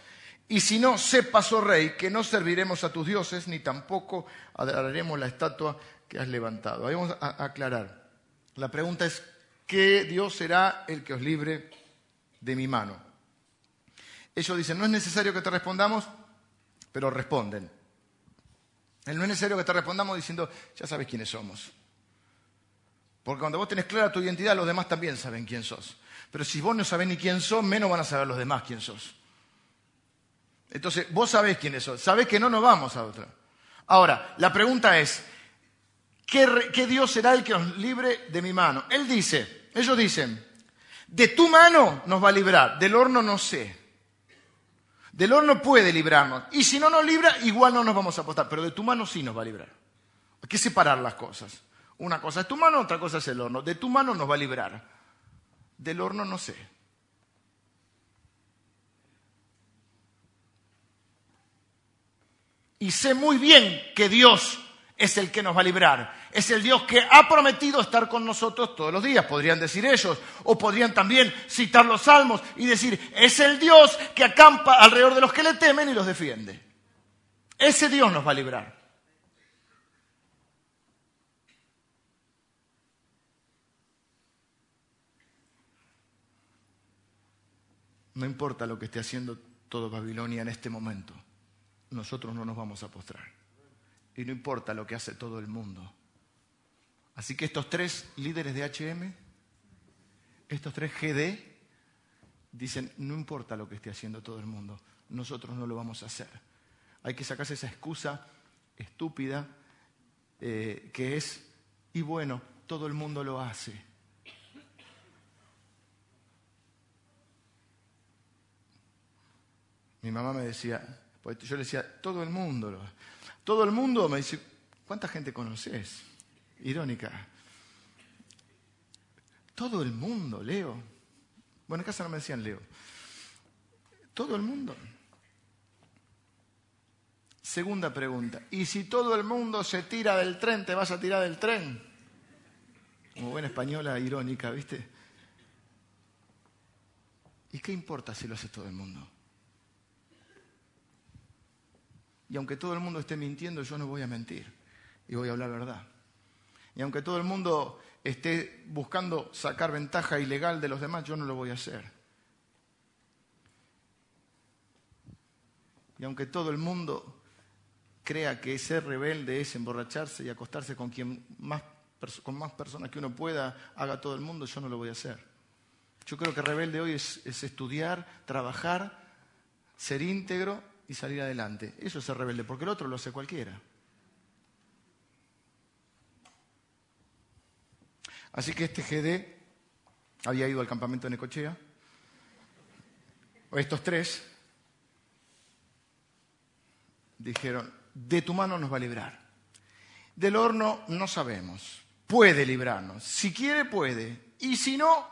Y si no, sepas, oh rey, que no serviremos a tus dioses, ni tampoco adoraremos la estatua que has levantado. Ahí vamos a aclarar. La pregunta es, ¿qué Dios será el que os libre de mi mano? Ellos dicen, no es necesario que te respondamos, pero responden. No es necesario que te respondamos diciendo, ya sabes quiénes somos. Porque cuando vos tenés clara tu identidad, los demás también saben quién sos. Pero si vos no sabés ni quién sos, menos van a saber los demás quién sos. Entonces, vos sabés quiénes sos. Sabés que no nos vamos a otra. Ahora, la pregunta es, ¿qué, ¿qué, Dios será el que nos libre de mi mano? Él dice, ellos dicen, de tu mano nos va a librar, del horno no sé. Del horno puede librarnos. Y si no nos libra, igual no nos vamos a apostar, pero de tu mano sí nos va a librar. Hay que separar las cosas. Una cosa es tu mano, otra cosa es el horno. De tu mano nos va a librar. Del horno no sé. Y sé muy bien que Dios es el que nos va a librar. Es el Dios que ha prometido estar con nosotros todos los días, podrían decir ellos. O podrían también citar los salmos y decir, es el Dios que acampa alrededor de los que le temen y los defiende. Ese Dios nos va a librar. No importa lo que esté haciendo todo Babilonia en este momento, nosotros no nos vamos a postrar. Y no importa lo que hace todo el mundo. Así que estos tres líderes de HM, estos tres GD, dicen, no importa lo que esté haciendo todo el mundo, nosotros no lo vamos a hacer. Hay que sacarse esa excusa estúpida eh, que es, y bueno, todo el mundo lo hace. Mi mamá me decía, yo le decía, todo el mundo, todo el mundo me dice, ¿cuánta gente conoces? Irónica. Todo el mundo, Leo. Bueno, en casa no me decían Leo. Todo el mundo. Segunda pregunta. ¿Y si todo el mundo se tira del tren, te vas a tirar del tren? Como buena española irónica, ¿viste? ¿Y qué importa si lo hace todo el mundo? Y aunque todo el mundo esté mintiendo, yo no voy a mentir y voy a hablar verdad. Y aunque todo el mundo esté buscando sacar ventaja ilegal de los demás, yo no lo voy a hacer. Y aunque todo el mundo crea que ser rebelde es emborracharse y acostarse con, quien más, con más personas que uno pueda, haga todo el mundo, yo no lo voy a hacer. Yo creo que rebelde hoy es, es estudiar, trabajar, ser íntegro y salir adelante. Eso es ser rebelde, porque el otro lo hace cualquiera. Así que este GD había ido al campamento de Necochea. Estos tres dijeron, de tu mano nos va a librar. Del horno no sabemos. Puede librarnos. Si quiere, puede. Y si no,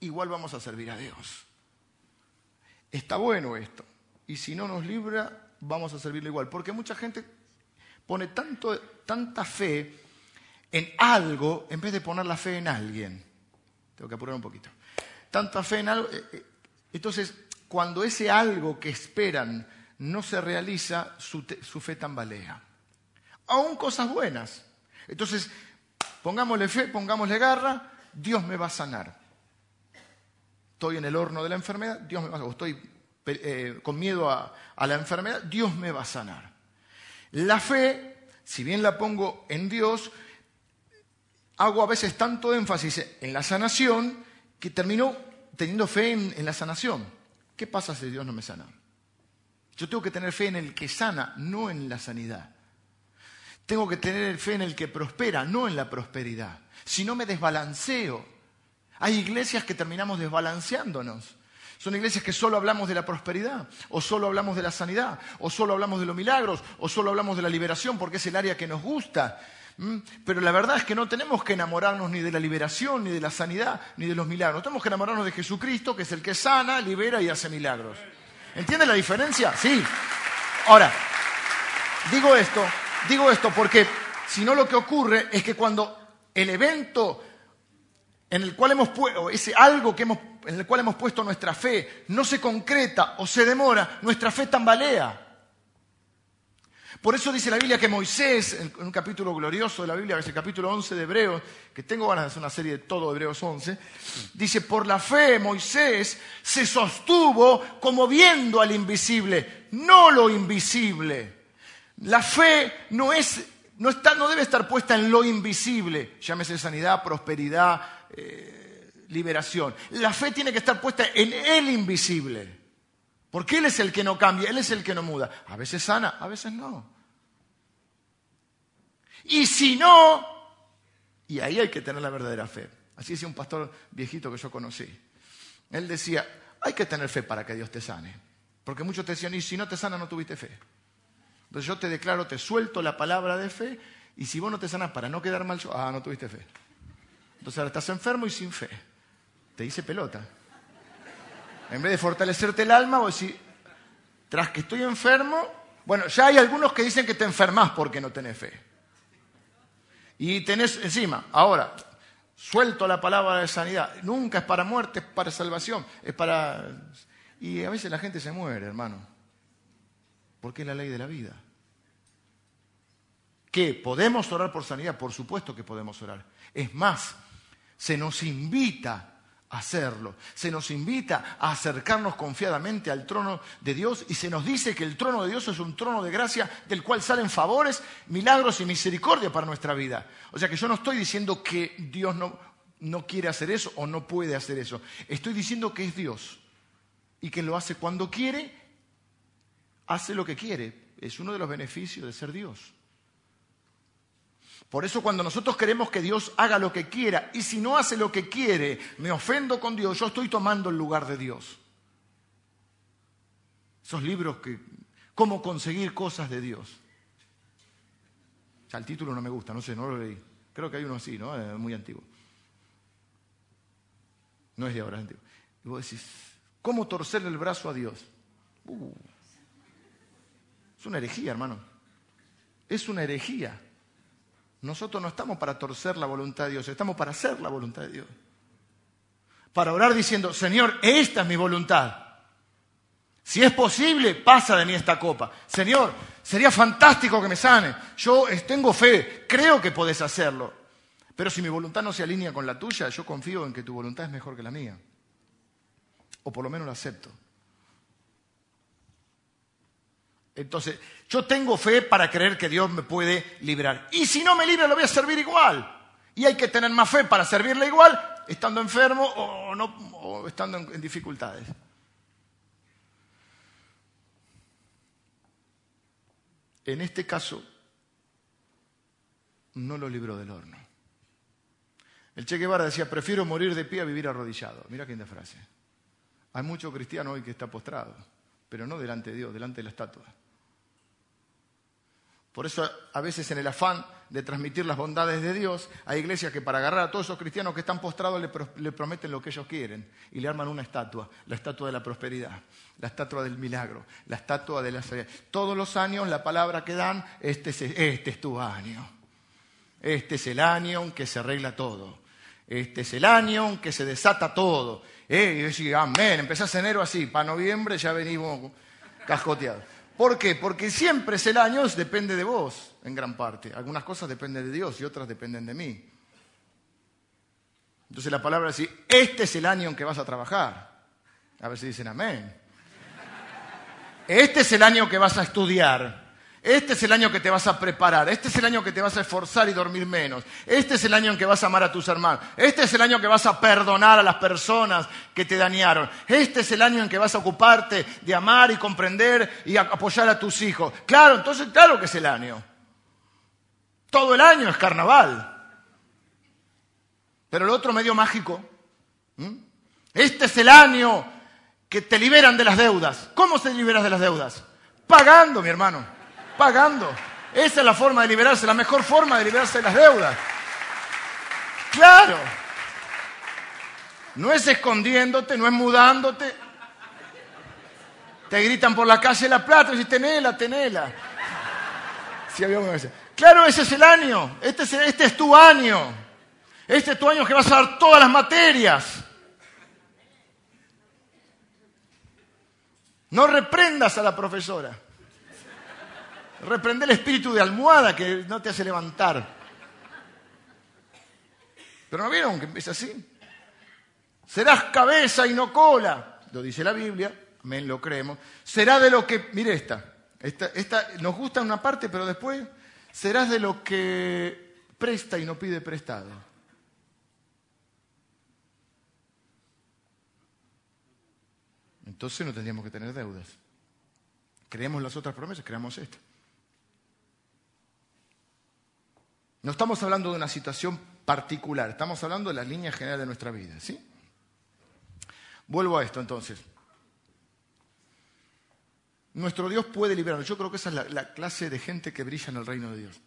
igual vamos a servir a Dios. Está bueno esto y si no nos libra, vamos a servirle igual. Porque mucha gente pone tanto, tanta fe en algo en vez de poner la fe en alguien. Tengo que apurar un poquito. Tanta fe en algo. Eh, eh, entonces, cuando ese algo que esperan no se realiza, su, fe tambalea. Aún cosas buenas. Entonces, pongámosle fe, pongámosle garra, Dios me va a sanar. Estoy en el horno de la enfermedad, Dios me va a sanar. Estoy eh, con miedo a, a la enfermedad, Dios me va a sanar. La fe, si bien la pongo en Dios, hago a veces tanto énfasis en la sanación que termino teniendo fe en, la sanación. ¿Qué pasa si Dios no me sana? Yo tengo que tener fe en el que sana, no en la sanidad. Tengo que tener fe en el que prospera, no en la prosperidad. Si no me desbalanceo. Hay iglesias que terminamos desbalanceándonos. Son iglesias que solo hablamos de la prosperidad, o solo hablamos de la sanidad, o solo hablamos de los milagros, o solo hablamos de la liberación porque es el área que nos gusta. Pero la verdad es que no tenemos que enamorarnos ni de la liberación, ni de la sanidad, ni de los milagros. Tenemos que enamorarnos de Jesucristo, que es el que sana, libera y hace milagros. ¿Entienden la diferencia? Sí. Ahora, digo esto, digo esto porque si no lo que ocurre es que cuando el evento en el cual hemos puesto, ese algo que hemos, en el cual hemos puesto nuestra fe, no se concreta o se demora, nuestra fe tambalea. Por eso dice la Biblia que Moisés, en un capítulo glorioso de la Biblia, que es el capítulo 11 de Hebreos, que tengo ganas de hacer una serie de todo Hebreos 11, dice, por la fe Moisés se sostuvo como viendo al invisible, no lo invisible. La fe no es no, está, no, debe estar puesta en lo invisible, llámese sanidad, prosperidad, eh, liberación. La fe tiene que estar puesta en el invisible. Porque Él es el que no cambia, Él es el que no muda. A veces sana, a veces no. Y si no, y ahí hay que tener la verdadera fe. Así decía un pastor viejito que yo conocí. Él decía, hay que tener fe para que Dios te sane. Porque muchos te decían, y si no te sana, no tuviste fe. Entonces yo te declaro, te suelto la palabra de fe, y si vos no te sanas para no quedar mal, ah, no tuviste fe. Entonces ahora estás enfermo y sin fe. Te dice pelota. En vez de fortalecerte el alma, vos decís, tras que estoy enfermo, bueno, ya hay algunos que dicen que te enfermas porque no tenés fe. Y tenés encima, ahora, suelto la palabra de sanidad. Nunca es para muerte, es para salvación, es para... Y a veces la gente se muere, hermano, porque es la ley de la vida. ¿Qué? ¿Podemos orar por sanidad? Por supuesto que podemos orar. Es más, se nos invita hacerlo. Se nos invita a acercarnos confiadamente al trono de Dios y se nos dice que el trono de Dios es un trono de gracia del cual salen favores, milagros y misericordia para nuestra vida. O sea que yo no estoy diciendo que Dios no, no quiere hacer eso o no puede hacer eso. Estoy diciendo que es Dios y que lo hace cuando quiere, hace lo que quiere. Es uno de los beneficios de ser Dios. Por eso cuando nosotros queremos que Dios haga lo que quiera y si no hace lo que quiere, me ofendo con Dios, yo estoy tomando el lugar de Dios. Esos libros que, cómo conseguir cosas de Dios. Ya el título no me gusta, no sé, no lo leí. Creo que hay uno así, ¿no? Eh, muy antiguo. No es de ahora, es antiguo. Y vos decís, ¿cómo torcerle el brazo a Dios? Uh, es una herejía, hermano. Es una herejía. Nosotros no estamos para torcer la voluntad de Dios, estamos para hacer la voluntad de Dios. Para orar diciendo, Señor, esta es mi voluntad. Si es posible, pasa de mí esta copa. Señor, sería fantástico que me sane. Yo tengo fe, creo que podés hacerlo. Pero si mi voluntad no se alinea con la tuya, yo confío en que tu voluntad es mejor que la mía. O por lo menos la acepto. Entonces, yo tengo fe para creer que Dios me puede librar. Y si no me libra, lo voy a servir igual. Y hay que tener más fe para servirle igual, estando enfermo o, no, estando en, dificultades. En este caso, no lo libró del horno. El Che Guevara decía, prefiero morir de pie a vivir arrodillado. Mira qué linda frase. Hay mucho cristiano hoy que está postrado, pero no delante de Dios, delante de la estatua. Por eso a veces en el afán de transmitir las bondades de Dios, hay iglesias que para agarrar a todos esos cristianos que están postrados le, prometen lo que ellos quieren y le arman una estatua, la estatua de la prosperidad, la estatua del milagro, la estatua de la Todos los años la palabra que dan, este es, este es tu año. Este es el año que se arregla todo. Este es el año que se desata todo. Eh, y yo decía, amén, empezás enero así, para noviembre ya venimos cascoteados. ¿Por qué? Porque siempre el año, depende de vos, en gran parte. Algunas cosas dependen de Dios y otras dependen de mí. Entonces la palabra dice, este es el año en que vas a trabajar. A ver si dicen amén. Este es el año que vas a estudiar. Este es el año que te vas a preparar, este es el año que te vas a esforzar y dormir menos, este es el año en que vas a amar a tus hermanos, este es el año que vas a perdonar a las personas que te dañaron, este es el año en que vas a ocuparte de amar y comprender y apoyar a tus hijos. Claro, entonces claro que es el año. Todo el año es carnaval. Pero el otro medio mágico, este es el año que te liberan de las deudas. ¿Cómo se liberas de las deudas? Pagando, mi hermano pagando. Esa es la forma de liberarse, la mejor forma de liberarse de las deudas. Claro. No es escondiéndote, no es mudándote. Te gritan por la calle La Plata y dices, tenela, tenela. Claro, ese es el año. Este es, este es tu año. Este es tu año que vas a dar todas las materias. No reprendas a la profesora. Reprende el espíritu de almohada que no te hace levantar. Pero no vieron que empieza así. Serás cabeza y no cola. Lo dice la Biblia, amén, lo creemos. Será de lo que, mire esta, esta, esta nos gusta una parte, pero después serás de lo que presta y no pide prestado. Entonces no tendríamos que tener deudas. Creemos las otras promesas, creamos esta. No estamos hablando de una situación particular, estamos hablando de la línea general de nuestra vida, ¿sí? Vuelvo a esto entonces. Nuestro Dios puede liberarnos. Yo creo que esa es la, la, clase de gente que brilla en el reino de Dios.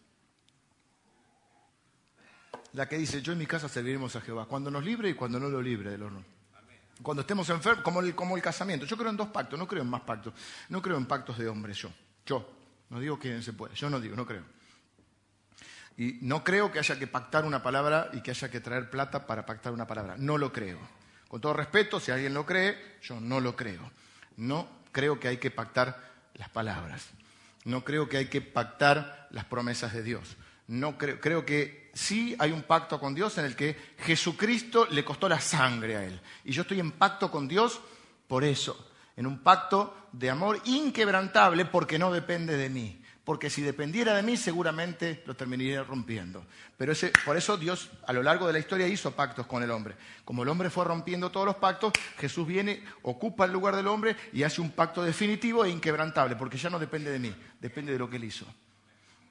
La que dice, yo en mi casa serviremos a Jehová, cuando nos libre y cuando no lo libre del horno. Cuando estemos enfermos, como el, como el casamiento. Yo creo en dos pactos, no creo en más pactos. No creo en pactos de hombres, yo. Yo. No digo que se puede. Yo no digo, no creo. Y no creo que haya que pactar una palabra y que haya que traer plata para pactar una palabra. No lo creo. Con todo respeto, si alguien lo cree, yo no lo creo. No creo que hay que pactar las palabras. No creo que hay que pactar las promesas de Dios. No creo, creo que sí hay un pacto con Dios en el que Jesucristo le costó la sangre a él. Y yo estoy en pacto con Dios por eso, en un pacto de amor inquebrantable porque no depende de mí porque si dependiera de mí seguramente lo terminaría rompiendo. Pero por eso Dios a lo largo de la historia hizo pactos con el hombre. Como el hombre fue rompiendo todos los pactos, Jesús viene, ocupa el lugar del hombre y hace un pacto definitivo e inquebrantable, porque ya no depende de mí, depende de lo que él hizo.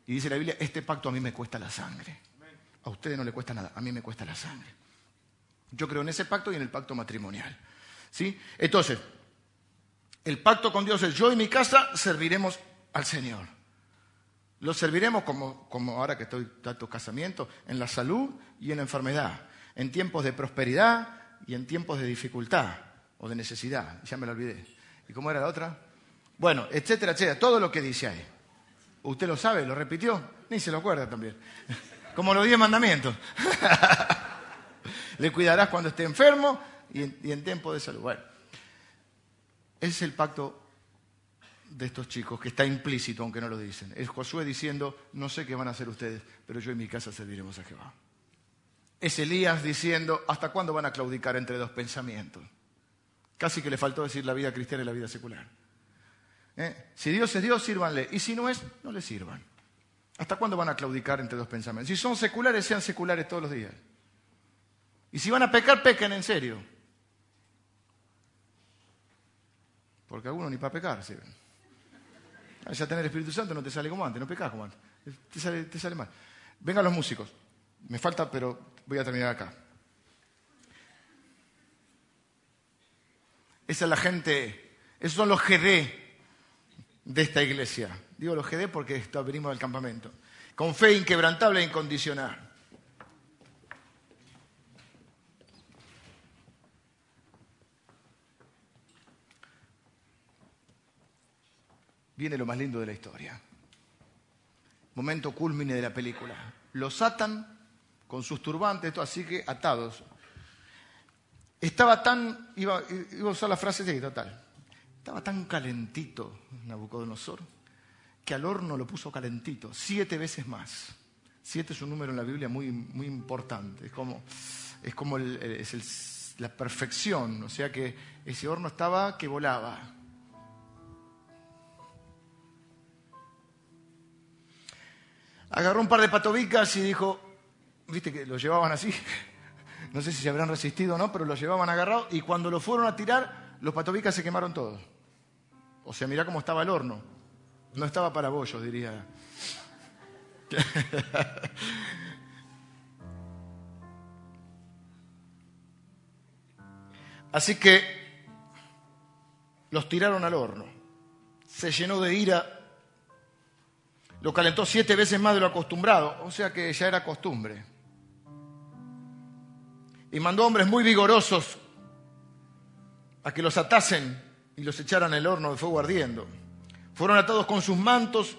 Y dice la Biblia, este pacto a mí me cuesta la sangre. A ustedes no le cuesta nada, a mí me cuesta la sangre. Yo creo en ese pacto y en el pacto matrimonial. ¿Sí? Entonces, el pacto con Dios es yo y mi casa serviremos al Señor. Lo serviremos como, ahora que estoy tanto casamiento, en la salud y en la enfermedad, en tiempos de prosperidad y en tiempos de dificultad o de necesidad. Ya me lo olvidé. ¿Y cómo era la otra? Bueno, etcétera, etcétera. Todo lo que dice ahí. ¿Usted lo sabe? ¿Lo repitió? Ni se lo acuerda también. Como los diez mandamientos. Le cuidarás cuando esté enfermo y en, y tiempo de salud. Bueno, ese es el pacto de estos chicos, que está implícito, aunque no lo dicen. Es Josué diciendo, no sé qué van a hacer ustedes, pero yo en mi casa serviremos a Jehová. Es Elías diciendo, ¿hasta cuándo van a claudicar entre dos pensamientos? Casi que le faltó decir la vida cristiana y la vida secular. ¿Eh? Si Dios es Dios, sírvanle. Y si no es, no le sirvan. ¿Hasta cuándo van a claudicar entre dos pensamientos? Si son seculares, sean seculares todos los días. Y si van a pecar, pequen en serio. Porque algunos ni para pecar sirven. Ya tener Espíritu Santo no te sale como antes, no pecas como antes. Te sale, te sale mal. Vengan los músicos. Me falta, pero voy a terminar acá. Esa es la gente, esos son los GD de esta iglesia. Digo los GD porque venimos del campamento. Con fe inquebrantable e incondicional. Viene lo más lindo de la historia. Momento culmine de la película. Los atan con sus turbantes, así que atados. Estaba tan, iba, iba a usar la frase sí, total, estaba tan calentito Nabucodonosor que al horno lo puso calentito, siete veces más. Siete es un número en la Biblia muy, muy importante, es como, es como es la perfección, o sea que ese horno estaba que volaba. Agarró un par de patobicas y dijo, viste que lo llevaban así, no sé si se habrán resistido o no, pero lo llevaban agarrado y cuando lo fueron a tirar, los patobicas se quemaron todos. O sea, mirá cómo estaba el horno. No estaba para bollos, diría. Así que los tiraron al horno. Se llenó de ira lo calentó siete veces más de lo acostumbrado, o sea que ya era costumbre. Y mandó hombres muy vigorosos a que los atasen y los echaran el horno de fuego ardiendo. Fueron atados con sus mantos,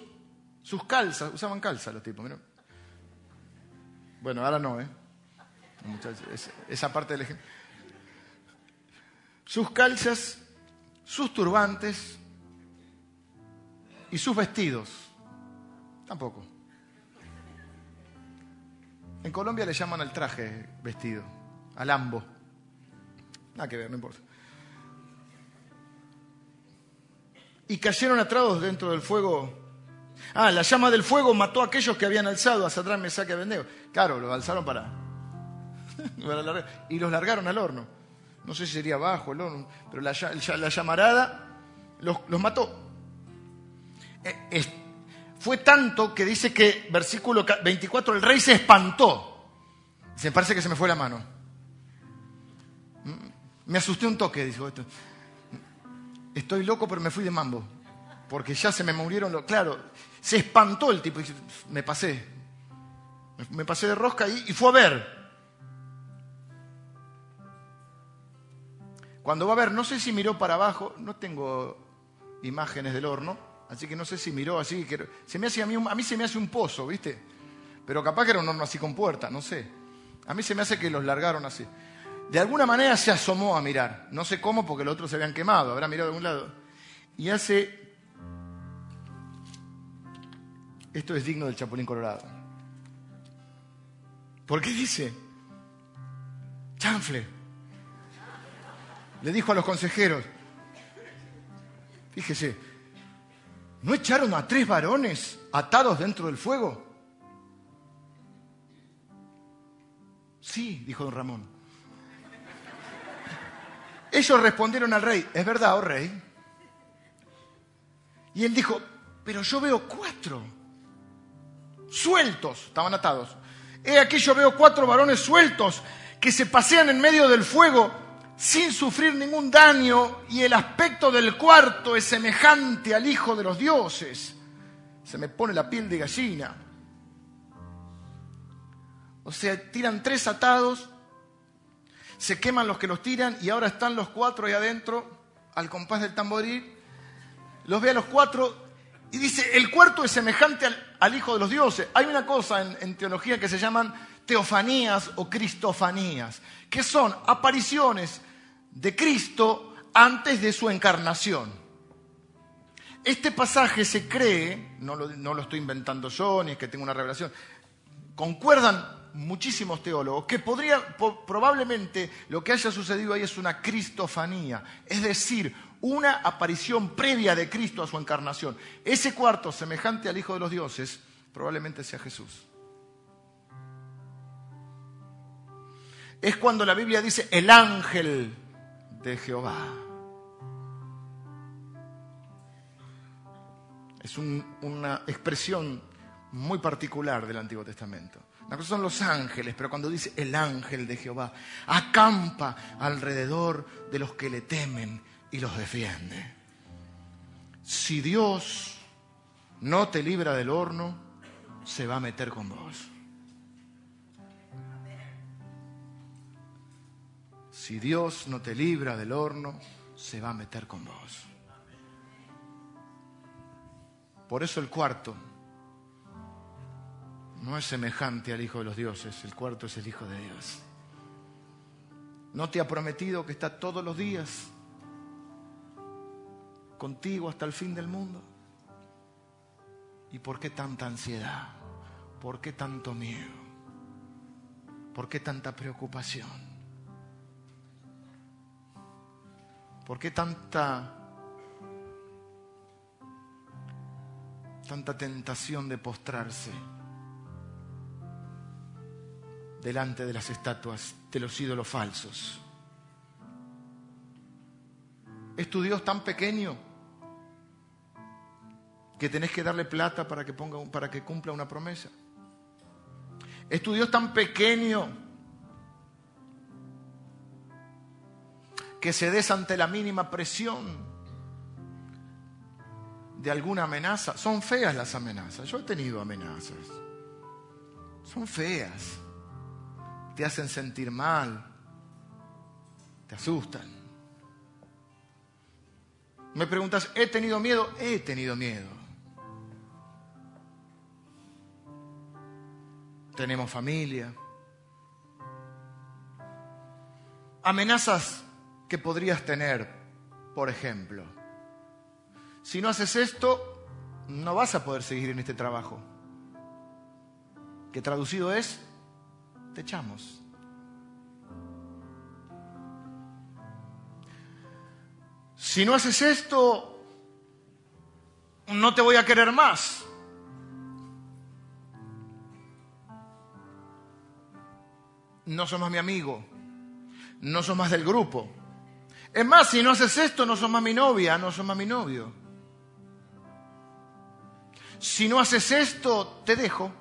sus calzas, usaban calzas los tipos. Bueno, ahora no, ¿eh? Esa parte del ejemplo. Sus calzas, sus turbantes y sus vestidos Tampoco. En Colombia le llaman al traje vestido, al ambo. Nada que ver, no importa. Y cayeron atrados dentro del fuego. Ah, la llama del fuego mató a aquellos que habían alzado a Sadrán, Mesaque Abednego. Claro, los alzaron para... y los largaron al horno. No sé si sería abajo el horno, pero la, llamarada los, mató. Eh, fue tanto que dice que, versículo 24, el rey se espantó. Se parece que se me fue la mano. Mm, me asusté un toque, dijo esto. Estoy loco, pero me fui de mambo. Porque ya se me murieron los. Claro, se espantó el tipo. Me pasé. Me pasé de rosca y, y fue a ver. Cuando va a ver, no sé si miró para abajo, no tengo imágenes del horno, así que no sé si miró así. se me hace a, mí, se me hace un pozo, ¿viste? Pero capaz que era un horno así con puerta, no sé. A mí se me hace que los largaron así. De alguna manera se asomó a mirar. No sé cómo, porque los otros se habían quemado, habrá mirado de un lado. Y hace. Esto es digno del Chapulín Colorado. ¿Por qué dice? Chanfle. Le dijo a los consejeros, fíjese, ¿no echaron a tres varones atados dentro del fuego? Sí, dijo don Ramón. Ellos respondieron al rey, es verdad, oh rey. Y él dijo, pero yo veo cuatro, sueltos, estaban atados. He aquí yo veo cuatro varones sueltos que se pasean en medio del fuego sin sufrir ningún daño y el aspecto del cuarto es semejante al Hijo de los dioses. Se me pone la piel de gallina. O sea, tiran tres atados, se queman los que los tiran y ahora están los cuatro ahí adentro, al compás del tamboril. Los ve a los cuatro y dice, el cuarto es semejante al, Hijo de los dioses. Hay una cosa en teología que se llaman teofanías o cristofanías, que son apariciones de Cristo antes de su encarnación. Este pasaje se cree, no lo, estoy inventando yo, ni es que tenga una revelación, concuerdan muchísimos teólogos que podría, probablemente lo que haya sucedido ahí es una cristofanía, es decir, una aparición previa de Cristo a su encarnación. Ese cuarto, semejante al Hijo de los Dioses, probablemente sea Jesús. es cuando la Biblia dice el ángel de Jehová. Es una expresión muy particular del Antiguo Testamento. Una cosa son los ángeles, pero cuando dice el ángel de Jehová, acampa alrededor de los que le temen y los defiende. Si Dios no te libra del horno, se va a meter con vos. Si Dios no te libra del horno, se va a meter con vos. Por eso el cuarto no es semejante al Hijo de los dioses, el cuarto es el Hijo de Dios. ¿No te ha prometido que está todos los días contigo hasta el fin del mundo? ¿Y por qué tanta ansiedad? ¿Por qué tanto miedo? ¿Por qué tanta preocupación? ¿Por qué tanta, tanta tentación de postrarse delante de las estatuas, de los ídolos falsos? ¿Es tu Dios tan pequeño que tenés que darle plata para que, ponga, para que cumpla una promesa? ¿Es tu Dios tan pequeño que se des ante la mínima presión de alguna amenaza. Son feas las amenazas. Yo he tenido amenazas. Son feas. Te hacen sentir mal. Te asustan. Me preguntas, ¿he tenido miedo? He tenido miedo. Tenemos familia. Amenazas que podrías tener, por ejemplo. Si no haces esto, no vas a poder seguir en este trabajo. Que traducido es, te echamos. Si no haces esto, no te voy a querer más. No sos más mi amigo, no sos más del grupo, es más, si no haces esto, no sos más mi novia, no sos más mi novio. Si no haces esto, te dejo.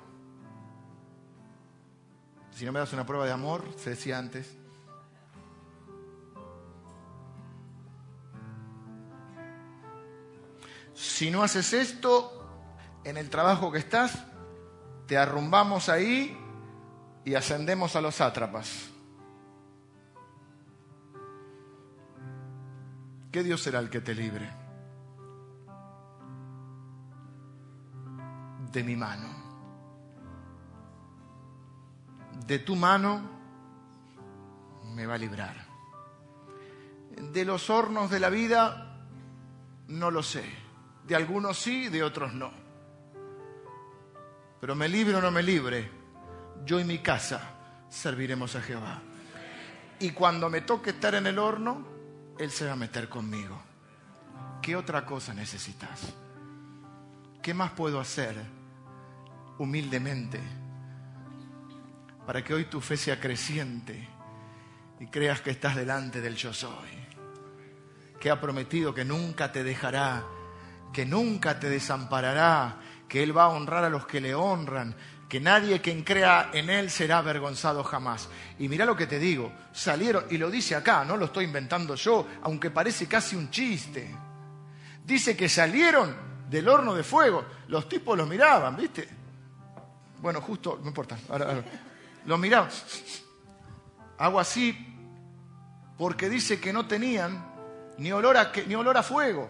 Si no me das una prueba de amor, se decía antes. Si no haces esto, en el trabajo que estás, te arrumbamos ahí y ascendemos a los sátrapas. ¿Qué Dios será el que te libre? De mi mano. De tu mano me va a librar. De los hornos de la vida, no lo sé. De algunos sí, de otros no. Pero me libre o no me libre, yo y mi casa serviremos a Jehová. Y cuando me toque estar en el horno, Él se va a meter conmigo. ¿Qué otra cosa necesitas? ¿Qué más puedo hacer humildemente para que hoy tu fe sea creciente y creas que estás delante del yo soy? Que ha prometido que nunca te dejará, que nunca te desamparará, que Él va a honrar a los que le honran, que nadie quien crea en Él será avergonzado jamás. Y mira lo que te digo, salieron, y lo dice acá, no lo estoy inventando yo, aunque parece casi un chiste. Dice que salieron del horno de fuego, los tipos los miraban, ¿viste? Bueno, justo, no importa, ahora, los miraban. Hago así porque dice que no tenían ni olor a, ni olor a fuego.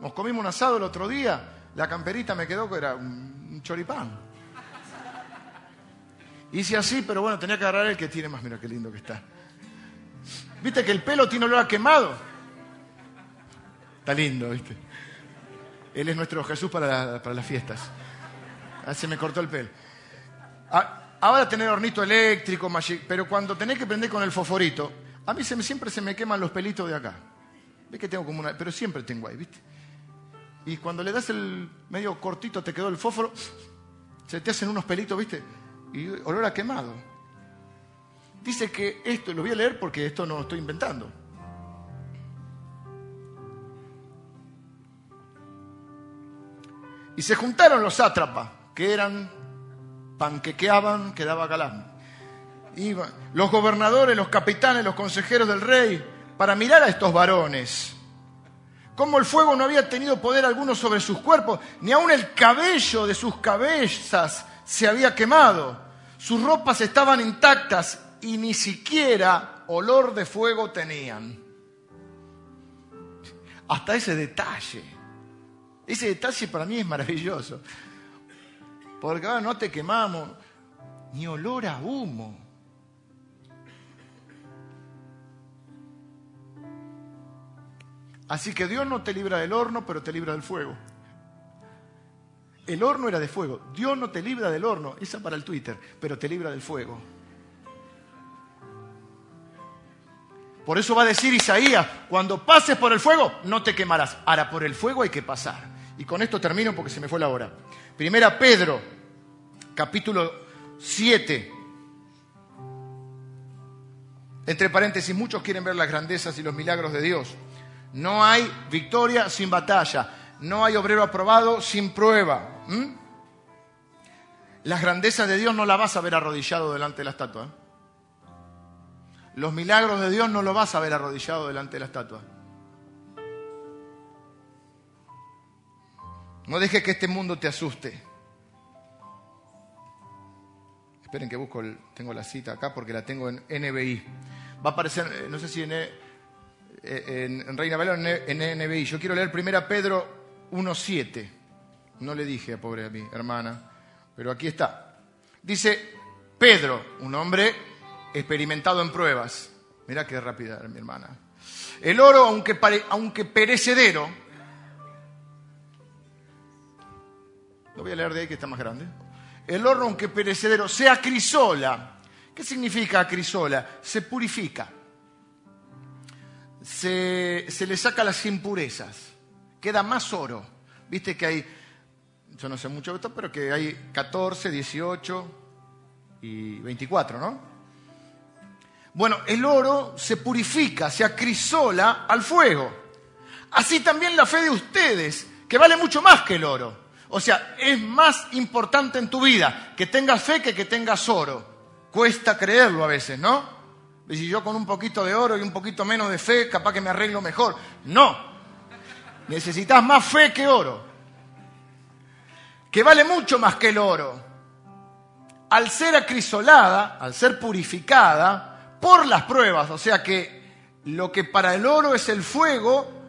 Nos comimos un asado el otro día, la camperita me quedó que era un choripán. Hice así, pero bueno, tenía que agarrar el que tiene más. Mira qué lindo que está. ¿Viste que el pelo tiene olor a quemado? Está lindo, ¿viste? Él es nuestro Jesús para, las fiestas. Ah, se me cortó el pelo. Ah, ahora tener hornito eléctrico, pero cuando tenés que prender con el fosforito, a mí siempre se me queman los pelitos de acá. ¿Ves que tengo como una.? Pero siempre tengo ahí, ¿viste? Y cuando le das el medio cortito, te quedó el fósforo, se te hacen unos pelitos, ¿viste? Y olor a quemado. Dice que esto, lo voy a leer porque esto no lo estoy inventando. Y se juntaron los sátrapas, que eran, panquequeaban, quedaba galán. Iban los gobernadores, los capitanes, los consejeros del rey, para mirar a estos varones. Como el fuego no había tenido poder alguno sobre sus cuerpos, ni aun el cabello de sus cabezas se había quemado, sus ropas estaban intactas y ni siquiera olor de fuego tenían. Hasta ese detalle. Ese detalle para mí es maravilloso. Porque ahora no te quemamos ni olor a humo. Así que Dios no te libra del horno, pero te libra del fuego. El horno era de fuego. Dios no te libra del horno, esa para el Twitter, pero te libra del fuego. Por eso va a decir Isaías, cuando pases por el fuego, no te quemarás. Ahora, por el fuego hay que pasar. Y con esto termino porque se me fue la hora. Primera Pedro, capítulo 7. Entre paréntesis, muchos quieren ver las grandezas y los milagros de Dios. No hay victoria sin batalla no hay obrero aprobado sin prueba. Las grandezas de Dios no las vas a ver arrodillado delante de la estatua. ¿eh? Los milagros de Dios no los vas a ver arrodillado delante de la estatua. No dejes que este mundo te asuste. Esperen que busco, tengo la cita acá porque la tengo en NBI. Va a aparecer, eh, no sé si en, eh, en, Reina Valera o en NBI. Yo quiero leer primero Pedro 1.7. No le dije a pobre a mi hermana, pero aquí está. Dice Pedro, un hombre experimentado en pruebas. Mira qué rápida mi hermana. El oro, aunque, aunque perecedero, lo voy a leer de ahí que está más grande. El oro, aunque perecedero, se acrisola. ¿Qué significa acrisola? Se purifica. Se, se le saca las impurezas queda más oro. Viste que hay, yo no sé mucho de esto, pero que hay 14, 18 y 24, ¿no? Bueno, el oro se purifica, se acrisola al fuego. Así también la fe de ustedes, que vale mucho más que el oro. O sea, es más importante en tu vida que tengas fe que que tengas oro. Cuesta creerlo a veces, ¿no? Y si yo con un poquito de oro y un poquito menos de fe, capaz que me arreglo mejor. No, Necesitas más fe que oro, que vale mucho más que el oro. Al ser acrisolada, al ser purificada por las pruebas, o sea que lo que para el oro es el fuego,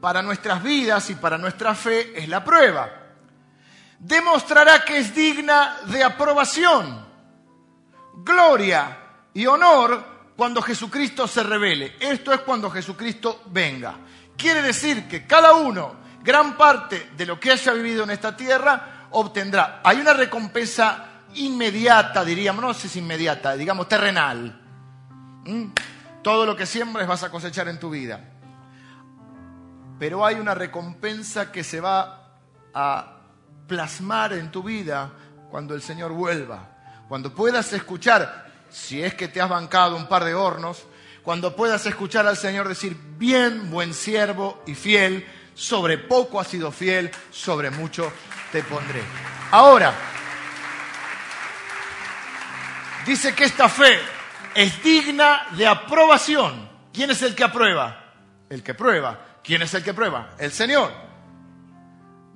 para nuestras vidas y para nuestra fe es la prueba. Demostrará que es digna de aprobación, gloria y honor cuando Jesucristo se revele. Esto es cuando Jesucristo venga. Quiere decir que cada uno, gran parte de lo que haya vivido en esta tierra, obtendrá. Hay una recompensa inmediata, diríamos, no sé si inmediata, digamos terrenal. ¿Mm? Todo lo que siembres vas a cosechar en tu vida. Pero hay una recompensa que se va a plasmar en tu vida cuando el Señor vuelva. Cuando puedas escuchar, si es que te has bancado un par de hornos, cuando puedas escuchar al Señor decir, bien, buen siervo y fiel, sobre poco has sido fiel, sobre mucho te pondré. Ahora, dice que esta fe es digna de aprobación. ¿Quién es el que aprueba? El que prueba. ¿Quién es el que prueba? El Señor.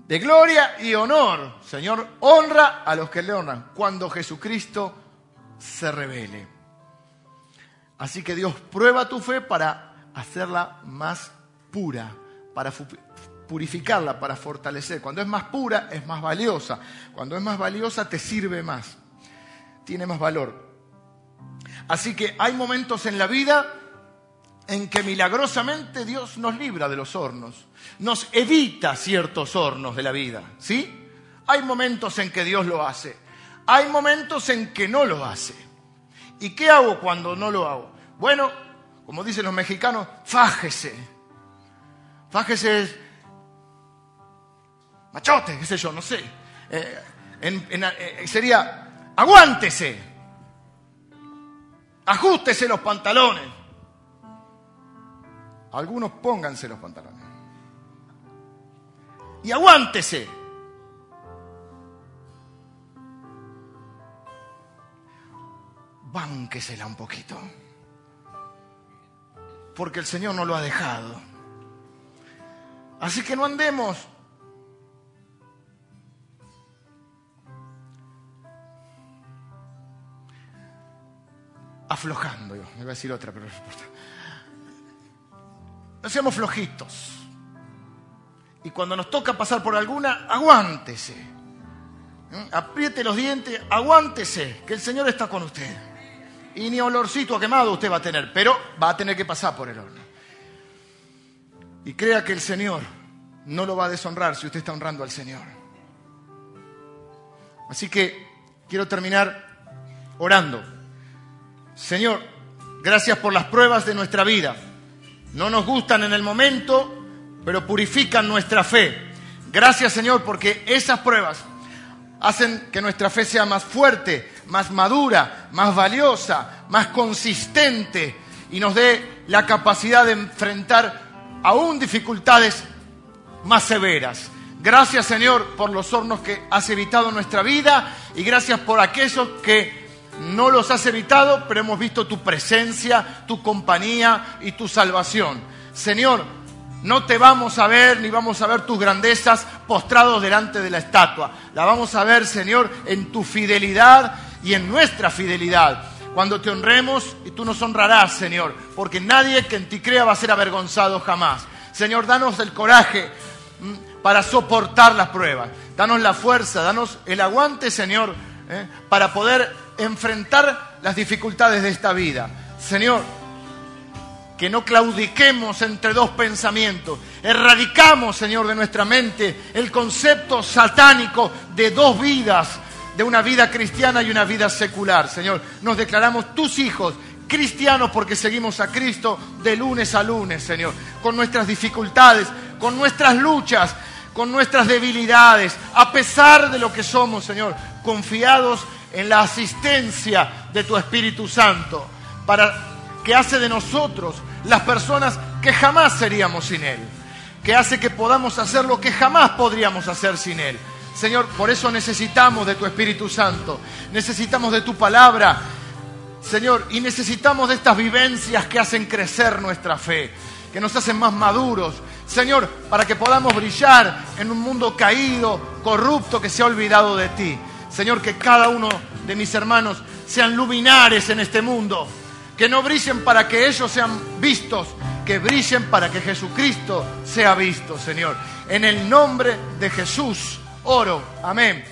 De gloria y honor. Señor honra a los que le honran cuando Jesucristo se revele. Así que Dios prueba tu fe para hacerla más pura, para purificarla, para fortalecer. Cuando es más pura, es más valiosa. Cuando es más valiosa, te sirve más. Tiene más valor. Así que hay momentos en la vida en que milagrosamente Dios nos libra de los hornos, nos evita ciertos hornos de la vida, ¿sí? Hay momentos en que Dios lo hace, hay momentos en que no lo hace. ¿Y qué hago cuando no lo hago? Bueno, como dicen los mexicanos, fájese. Fájese es machote, qué sé yo, no sé. Eh, eh, sería, aguántese. Ajústese los pantalones. Algunos pónganse los pantalones. Y aguántese. Bánquesela un poquito. Porque el Señor no lo ha dejado. Así que no andemos aflojando. me voy a decir otra, pero no seamos flojitos. Y cuando nos toca pasar por alguna, aguántese. ¿Mm? Apriete los dientes, aguántese, que el Señor está con usted. Y ni olorcito a quemado usted va a tener, pero va a tener que pasar por el horno. Y crea que el Señor no lo va a deshonrar si usted está honrando al Señor. Así que quiero terminar orando. Señor, gracias por las pruebas de nuestra vida. No nos gustan en el momento, pero purifican nuestra fe. Gracias, Señor, porque esas pruebas hacen que nuestra fe sea más fuerte, más madura, más valiosa, más consistente y nos dé la capacidad de enfrentar aún dificultades más severas. Gracias Señor por los hornos que has evitado en nuestra vida y gracias por aquellos que no los has evitado, pero hemos visto tu presencia, tu compañía y tu salvación. Señor, no te vamos a ver ni vamos a ver tus grandezas postrados delante de la estatua. La vamos a ver, Señor, en tu fidelidad y en nuestra fidelidad. Cuando te honremos y tú nos honrarás, Señor, porque nadie que en ti crea va a ser avergonzado jamás. Señor, danos el coraje mm, para soportar las pruebas. Danos la fuerza, danos el aguante, Señor, eh, para poder enfrentar las dificultades de esta vida. Señor, que no claudiquemos entre dos pensamientos. Erradicamos, Señor, de nuestra mente el concepto satánico de dos vidas, de una vida cristiana y una vida secular. Señor, nos declaramos tus hijos cristianos porque seguimos a Cristo de lunes a lunes, Señor, con nuestras dificultades, con nuestras luchas, con nuestras debilidades, a pesar de lo que somos, Señor, confiados en la asistencia de tu Espíritu Santo, para que hace de nosotros las personas que jamás seríamos sin Él, que hace que podamos hacer lo que jamás podríamos hacer sin Él. Señor, por eso necesitamos de tu Espíritu Santo, necesitamos de tu palabra, Señor, y necesitamos de estas vivencias que hacen crecer nuestra fe, que nos hacen más maduros, Señor, para que podamos brillar en un mundo caído, corrupto, que se ha olvidado de ti. Señor, que cada uno de mis hermanos sean luminares en este mundo, que no brillen para que ellos sean vistos, que brillen para que Jesucristo sea visto, Señor. En el nombre de Jesús oro. Amén.